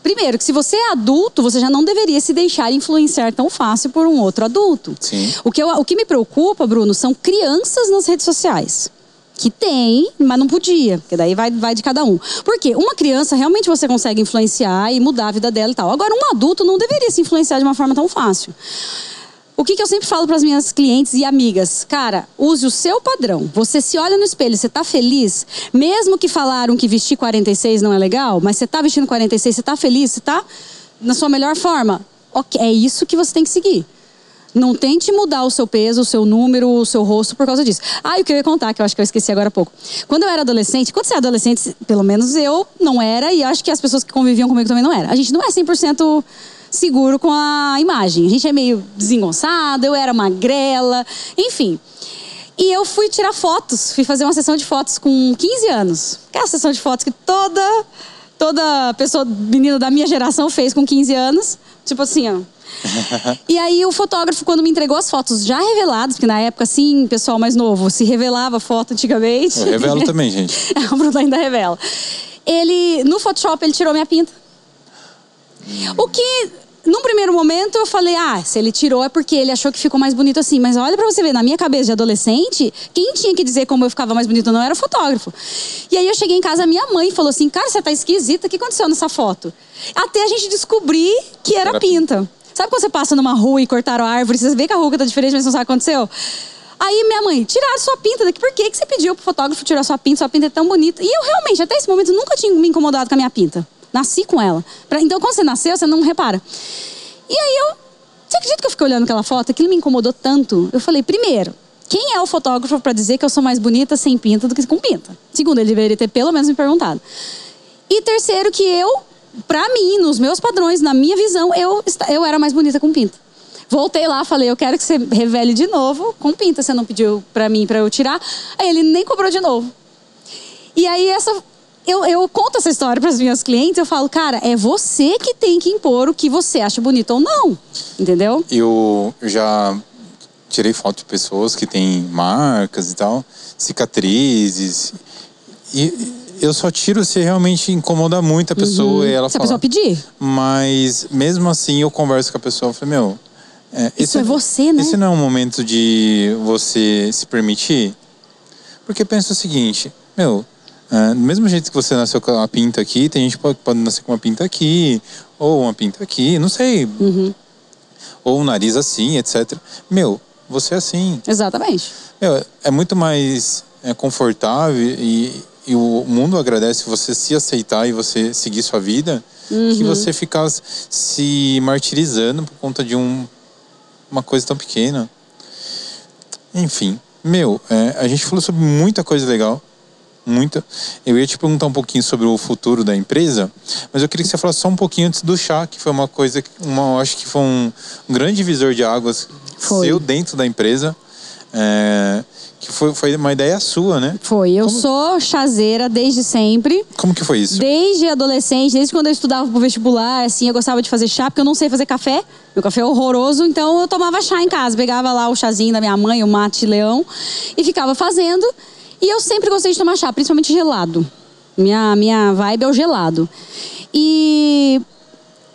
primeiro, que se você é adulto, você já não deveria se deixar influenciar tão fácil por um outro adulto. Sim. O que, eu, o que me preocupa, Bruno, são crianças nas redes sociais. Que tem, mas não podia, porque daí vai, vai de cada um. Porque uma criança realmente você consegue influenciar e mudar a vida dela e tal. Agora, um adulto não deveria se influenciar de uma forma tão fácil. O que, que eu sempre falo para as minhas clientes e amigas? Cara, use o seu padrão. Você se olha no espelho, você está feliz? Mesmo que falaram que vestir 46 não é legal, mas você está vestindo 46, você está feliz? Você está na sua melhor forma? Ok, é isso que você tem que seguir. Não tente mudar o seu peso, o seu número, o seu rosto por causa disso. Ah, e o que eu ia contar, que eu acho que eu esqueci agora há pouco. Quando eu era adolescente, quando você é adolescente, pelo menos eu não era, e acho que as pessoas que conviviam comigo também não eram. A gente não é 100% seguro com a imagem. A gente é meio desengonçado, eu era magrela, enfim. E eu fui tirar fotos, fui fazer uma sessão de fotos com 15 anos. Aquela sessão de fotos que toda toda pessoa, menina da minha geração fez com 15 anos. Tipo assim, ó. *laughs* e aí o fotógrafo, quando me entregou as fotos já reveladas, porque na época, assim, pessoal mais novo, se revelava foto antigamente. Eu revelo também, *laughs* gente. o Bruno ainda revela. Ele, no Photoshop, ele tirou minha pinta. O que num primeiro momento eu falei, ah, se ele tirou é porque ele achou que ficou mais bonito assim. Mas olha pra você ver, na minha cabeça de adolescente, quem tinha que dizer como eu ficava mais bonito não era o fotógrafo. E aí eu cheguei em casa, minha mãe falou assim, cara, você tá esquisita, o que aconteceu nessa foto? Até a gente descobrir que era, pinta. Sabe quando você passa numa rua e cortaram a árvore, você vê que a rua tá diferente, mas não sabe o que aconteceu? Aí minha mãe, tiraram sua pinta daqui. Por que, que você pediu pro fotógrafo tirar sua pinta? Sua pinta é tão bonita. E eu realmente, até esse momento, nunca tinha me incomodado com a minha pinta. Nasci com ela. Então, quando você nasceu, você não repara. E aí eu. Você acredita que eu fiquei olhando aquela foto? Aquilo me incomodou tanto. Eu falei, primeiro, quem é o fotógrafo para dizer que eu sou mais bonita sem pinta do que com pinta? Segundo, ele deveria ter pelo menos me perguntado. E terceiro, que eu, para mim, nos meus padrões, na minha visão, eu, eu era mais bonita com pinta. Voltei lá, falei, eu quero que você revele de novo com pinta. Você não pediu para mim para eu tirar. Aí ele nem cobrou de novo. E aí essa eu, eu conto essa história para as minhas clientes, eu falo, cara, é você que tem que impor o que você acha bonito ou não. Entendeu? Eu já tirei foto de pessoas que têm marcas e tal, cicatrizes. E eu só tiro se realmente incomoda muito a pessoa uhum. e ela se fala. a pessoa pedir. Mas mesmo assim eu converso com a pessoa e falo, meu. É, Isso é você, né? Esse não é um momento de você se permitir. Porque pensa o seguinte, meu, é, do mesmo jeito que você nasceu com uma pinta aqui, tem gente que pode, pode nascer com uma pinta aqui, ou uma pinta aqui, não sei. Uhum. Ou um nariz assim, etc. Meu, você é assim. Exatamente. Meu, é muito mais é, confortável e, e o mundo agradece você se aceitar e você seguir sua vida uhum. que você ficar se martirizando por conta de um, uma coisa tão pequena. Enfim, meu, é, a gente falou sobre muita coisa legal muita. Eu ia te perguntar um pouquinho sobre o futuro da empresa, mas eu queria que você falasse só um pouquinho antes do chá, que foi uma coisa, uma, acho que foi um, um grande divisor de águas foi. seu dentro da empresa. É, que foi, foi uma ideia sua, né? Foi. Eu Como... sou chazeira desde sempre. Como que foi isso? Desde adolescente, desde quando eu estudava pro vestibular, assim, eu gostava de fazer chá, porque eu não sei fazer café. Meu café é horroroso, então eu tomava chá em casa. Pegava lá o chazinho da minha mãe, o mate leão, e ficava fazendo. E eu sempre gostei de tomar chá, principalmente gelado. Minha, minha vibe é o gelado. E,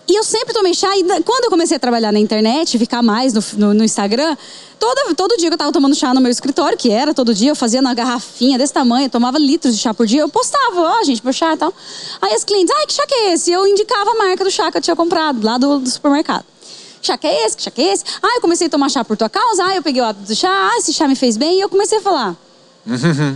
e eu sempre tomei chá. E quando eu comecei a trabalhar na internet, ficar mais no, no, no Instagram, todo, todo dia eu tava tomando chá no meu escritório, que era todo dia, eu fazia na garrafinha desse tamanho, tomava litros de chá por dia, eu postava, ó, oh, gente, por chá e tal. Aí as clientes, ai, que chá que é esse? Eu indicava a marca do chá que eu tinha comprado lá do, do supermercado. Chá que é esse? Que chá que é esse? Ah, eu comecei a tomar chá por tua causa. Ah, eu peguei o hábito do chá. Ah, esse chá me fez bem. E eu comecei a falar.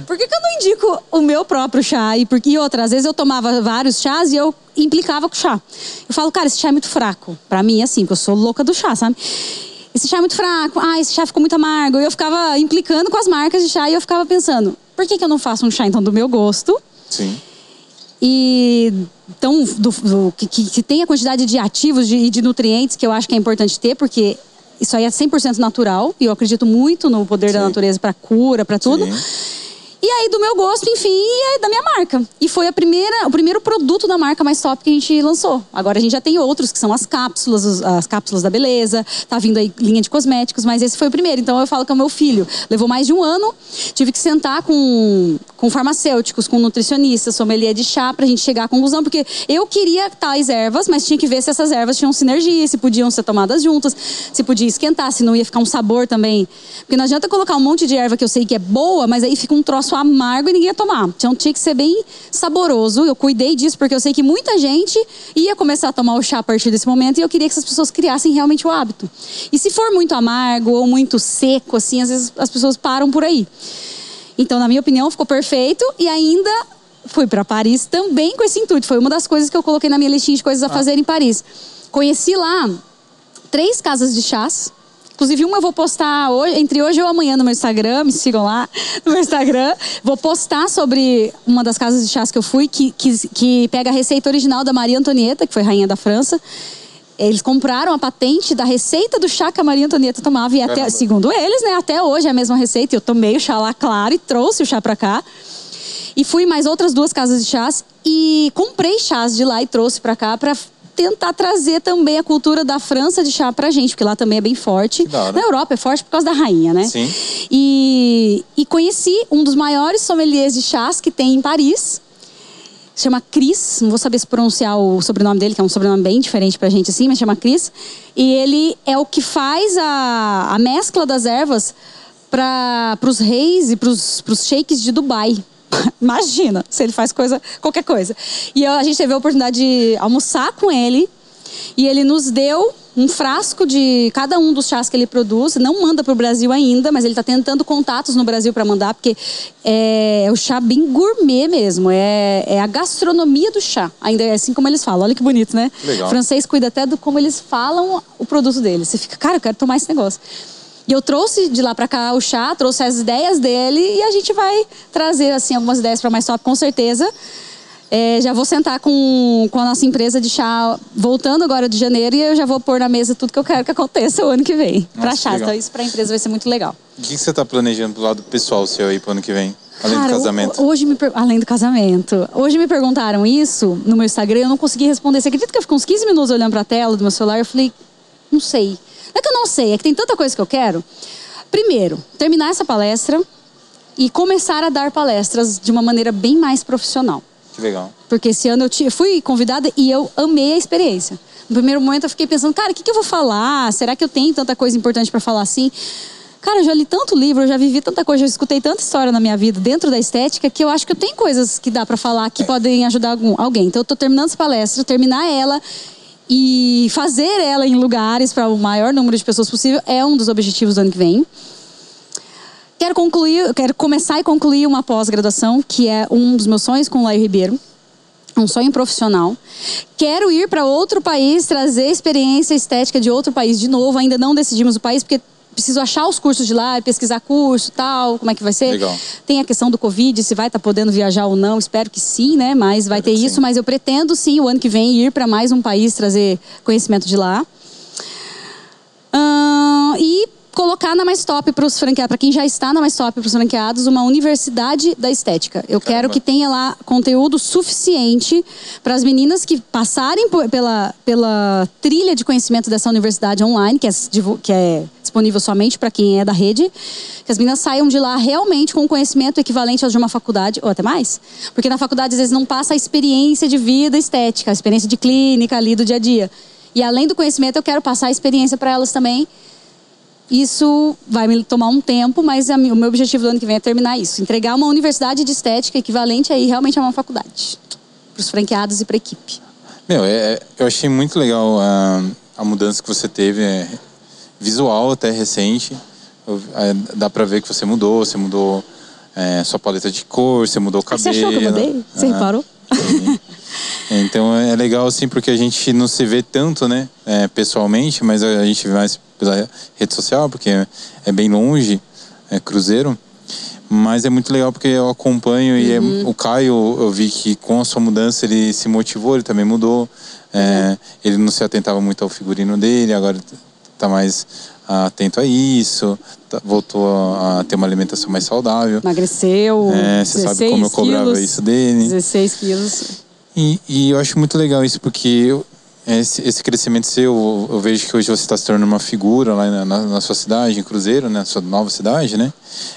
Por que, que, eu não indico o meu próprio chá? E, porque, e outra, às vezes eu tomava vários chás e eu implicava com o chá. Eu falo, cara, esse chá é muito fraco. Pra mim, assim, porque eu sou louca do chá, sabe? Esse chá é muito fraco. Ah, esse chá ficou muito amargo. E eu ficava implicando com as marcas de chá e eu ficava pensando, por que, que eu não faço um chá, então, do meu gosto? Sim. e então, do, do, que, que tem a quantidade de ativos e de, de nutrientes que eu acho que é importante ter, porque isso aí é 100% natural e eu acredito muito no poder Sim. da natureza para cura, para tudo. Sim. E aí, do meu gosto, enfim, e da minha marca. E foi a primeira, o primeiro produto da marca mais top que a gente lançou. Agora a gente já tem outros, que são as cápsulas, as cápsulas da beleza. Tá vindo aí linha de cosméticos, mas esse foi o primeiro. Então eu falo que é o meu filho. Levou mais de um ano. Tive que sentar com, com farmacêuticos, com nutricionistas, sommelier de chá, pra gente chegar à conclusão. Porque eu queria tais ervas, mas tinha que ver se essas ervas tinham sinergia, se podiam ser tomadas juntas, se podia esquentar, se não ia ficar um sabor também. Porque não adianta colocar um monte de erva que eu sei que é boa, mas aí fica um troço amargo e ninguém ia tomar. Então tinha que ser bem saboroso. Eu cuidei disso porque eu sei que muita gente ia começar a tomar o chá a partir desse momento e eu queria que essas pessoas criassem realmente o hábito. E se for muito amargo ou muito seco, assim, às vezes as pessoas param por aí. Então, na minha opinião, ficou perfeito e ainda fui para Paris também com esse intuito. Foi uma das coisas que eu coloquei na minha listinha de coisas a ah. fazer em Paris. Conheci lá três casas de chás Inclusive, uma eu vou postar hoje, entre hoje ou amanhã no meu Instagram, me sigam lá *laughs* no meu Instagram. Vou postar sobre uma das casas de chás que eu fui, que, que, que pega a receita original da Maria Antonieta, que foi rainha da França. Eles compraram a patente da receita do chá que a Maria Antonieta tomava. E até, segundo eles, né, até hoje é a mesma receita. Eu tomei o chá lá, claro, e trouxe o chá para cá. E fui mais outras duas casas de chás e comprei chás de lá e trouxe para cá para tentar trazer também a cultura da França de chá pra gente, porque lá também é bem forte. Na Europa é forte por causa da rainha, né? Sim. E, e conheci um dos maiores sommeliers de chás que tem em Paris. Chama Cris, não vou saber se pronunciar o sobrenome dele, que é um sobrenome bem diferente pra gente assim, mas chama Cris. E ele é o que faz a, a mescla das ervas para os reis e para os shakes de Dubai. *laughs* Imagina se ele faz coisa, qualquer coisa. E a gente teve a oportunidade de almoçar com ele e ele nos deu um frasco de cada um dos chás que ele produz. Não manda para o Brasil ainda, mas ele está tentando contatos no Brasil para mandar, porque é, o chá bem gourmet mesmo. É, é, a gastronomia do chá. Ainda é assim como eles falam. Olha que bonito, né? Legal. O francês cuida até do como eles falam o produto dele. Você fica, cara, eu quero tomar esse negócio. E eu trouxe de lá para cá o chá, trouxe as ideias dele e a gente vai trazer assim algumas ideias para mais top com certeza. É, já vou sentar com, com a nossa empresa de chá voltando agora de janeiro e eu já vou pôr na mesa tudo que eu quero que aconteça o ano que vem para chá. Então isso para a empresa vai ser muito legal. O que, que você está planejando do lado pessoal seu aí para o ano que vem? Além Cara, do casamento. Hoje me além do casamento. Hoje me perguntaram isso no meu Instagram, eu não consegui responder. Você acredita que eu fiquei uns 15 minutos olhando para a tela do meu celular? Eu falei, não sei. Não é que eu não sei, é que tem tanta coisa que eu quero. Primeiro, terminar essa palestra e começar a dar palestras de uma maneira bem mais profissional. Que legal. Porque esse ano eu fui convidada e eu amei a experiência. No primeiro momento eu fiquei pensando, cara, o que, que eu vou falar? Será que eu tenho tanta coisa importante para falar assim? Cara, eu já li tanto livro, eu já vivi tanta coisa, já escutei tanta história na minha vida dentro da estética que eu acho que eu tenho coisas que dá para falar que podem ajudar algum, alguém. Então eu tô terminando essa palestra, terminar ela e fazer ela em lugares para o maior número de pessoas possível é um dos objetivos do ano que vem. Quero concluir, quero começar e concluir uma pós-graduação, que é um dos meus sonhos com o Laio Ribeiro. Um sonho profissional. Quero ir para outro país, trazer experiência estética de outro país de novo. Ainda não decidimos o país, porque preciso achar os cursos de lá, pesquisar curso, tal, como é que vai ser. Legal. Tem a questão do Covid, se vai estar tá podendo viajar ou não, espero que sim, né? Mas vai ter isso, sim. mas eu pretendo sim o ano que vem ir para mais um país trazer conhecimento de lá. E colocar na mais top para os franqueados, para quem já está na mais top para os franqueados, uma universidade da estética. Eu Caramba. quero que tenha lá conteúdo suficiente para as meninas que passarem por, pela, pela trilha de conhecimento dessa universidade online, que é, que é disponível somente para quem é da rede, que as meninas saiam de lá realmente com conhecimento equivalente ao de uma faculdade, ou até mais. Porque na faculdade, às vezes, não passa a experiência de vida estética, a experiência de clínica ali do dia a dia. E além do conhecimento, eu quero passar a experiência para elas também isso vai me tomar um tempo, mas o meu objetivo do ano que vem é terminar isso. Entregar uma universidade de estética equivalente aí realmente a uma faculdade. Para os franqueados e para a equipe. Meu, é, eu achei muito legal a, a mudança que você teve, é, visual até recente. É, dá para ver que você mudou, você mudou é, sua paleta de cor, você mudou o cabelo. Você achou que eu mudei? Você ah, reparou? *laughs* Então é legal assim porque a gente não se vê tanto, né, é, pessoalmente, mas a gente vê mais pela rede social porque é bem longe, é cruzeiro. Mas é muito legal porque eu acompanho e é, Uhum. o Caio, eu vi que com a sua mudança ele se motivou, ele também mudou. É, ele não se atentava muito ao figurino dele, agora tá mais atento a isso, tá- voltou a, ter uma alimentação mais saudável. Emagreceu. É, você sabe 16 como eu cobrava quilos, isso dele. 16 quilos. E, e eu acho muito legal isso, porque eu- esse, esse crescimento seu, eu, vejo que hoje você está se tornando uma figura lá na, na- na sua cidade, em Cruzeiro, né? Na sua nova cidade, né?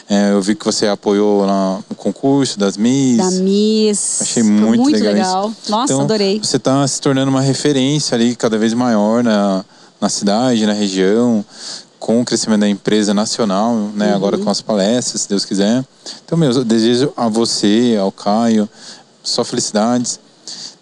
É, eu vi que você apoiou lá no concurso das Miss. Da Miss. Achei muito, muito legal, legal. Nossa, Então, adorei. Você está se tornando uma referência ali cada vez maior na, na cidade, na região, com o crescimento da empresa nacional, né? Uhum. Agora com as palestras, se Deus quiser. Então, meu, eu desejo a você, ao Caio, só felicidades.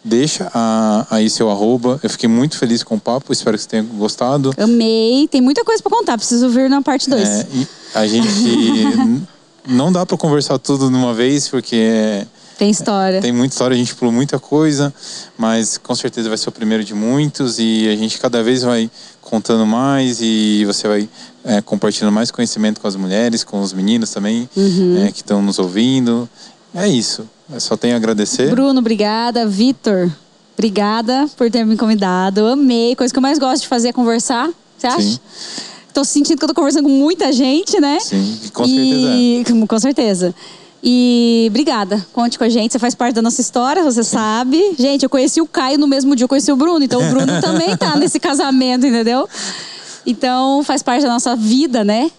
Deixa a- aí seu arroba. Eu fiquei muito feliz com o papo, espero que você tenha gostado. Amei. Tem muita coisa pra contar. Preciso vir na parte 2. É, a gente *laughs* não dá para conversar tudo de uma vez, porque é, Tem história. tem muita história, a gente pulou muita coisa, mas com certeza vai ser o primeiro de muitos e a gente cada vez vai contando mais e você vai é, compartilhando mais conhecimento com as mulheres, com os meninos também Uhum. é, que estão nos ouvindo. É isso. Eu só tenho a agradecer. Bruno, obrigada. Vitor, obrigada por ter me convidado. Amei. Coisa que eu mais gosto de fazer é conversar. Você acha? Sim. Tô sentindo que eu tô conversando com muita gente, né? Sim, com certeza. E, com certeza. E obrigada. Conte com a gente. Você faz parte da nossa história, você sabe. Gente, eu conheci o Caio no mesmo dia que eu conheci o Bruno. Então o Bruno *laughs* também tá nesse casamento, entendeu? Então faz parte da nossa vida, né?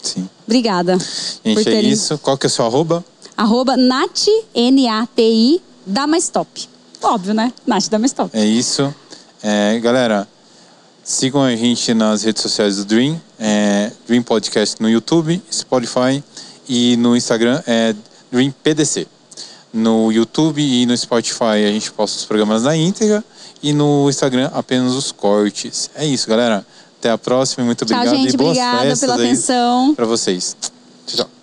Sim. Obrigada. Gente, é isso. Qual que é o seu arroba? Arroba Nati, N-A-T-I, da mais top. Óbvio, né? Nath top. É isso. É, galera, sigam a gente nas redes sociais do Dream. É, Dream Podcast no YouTube, Spotify e no Instagram é Dream PDC. No YouTube e no Spotify a gente posta os programas na íntegra e no Instagram apenas os cortes. É isso, galera. Até a próxima. Muito Tchau, obrigado gente. e boas Obrigada festas pela atenção. para vocês. Tchau, tchau.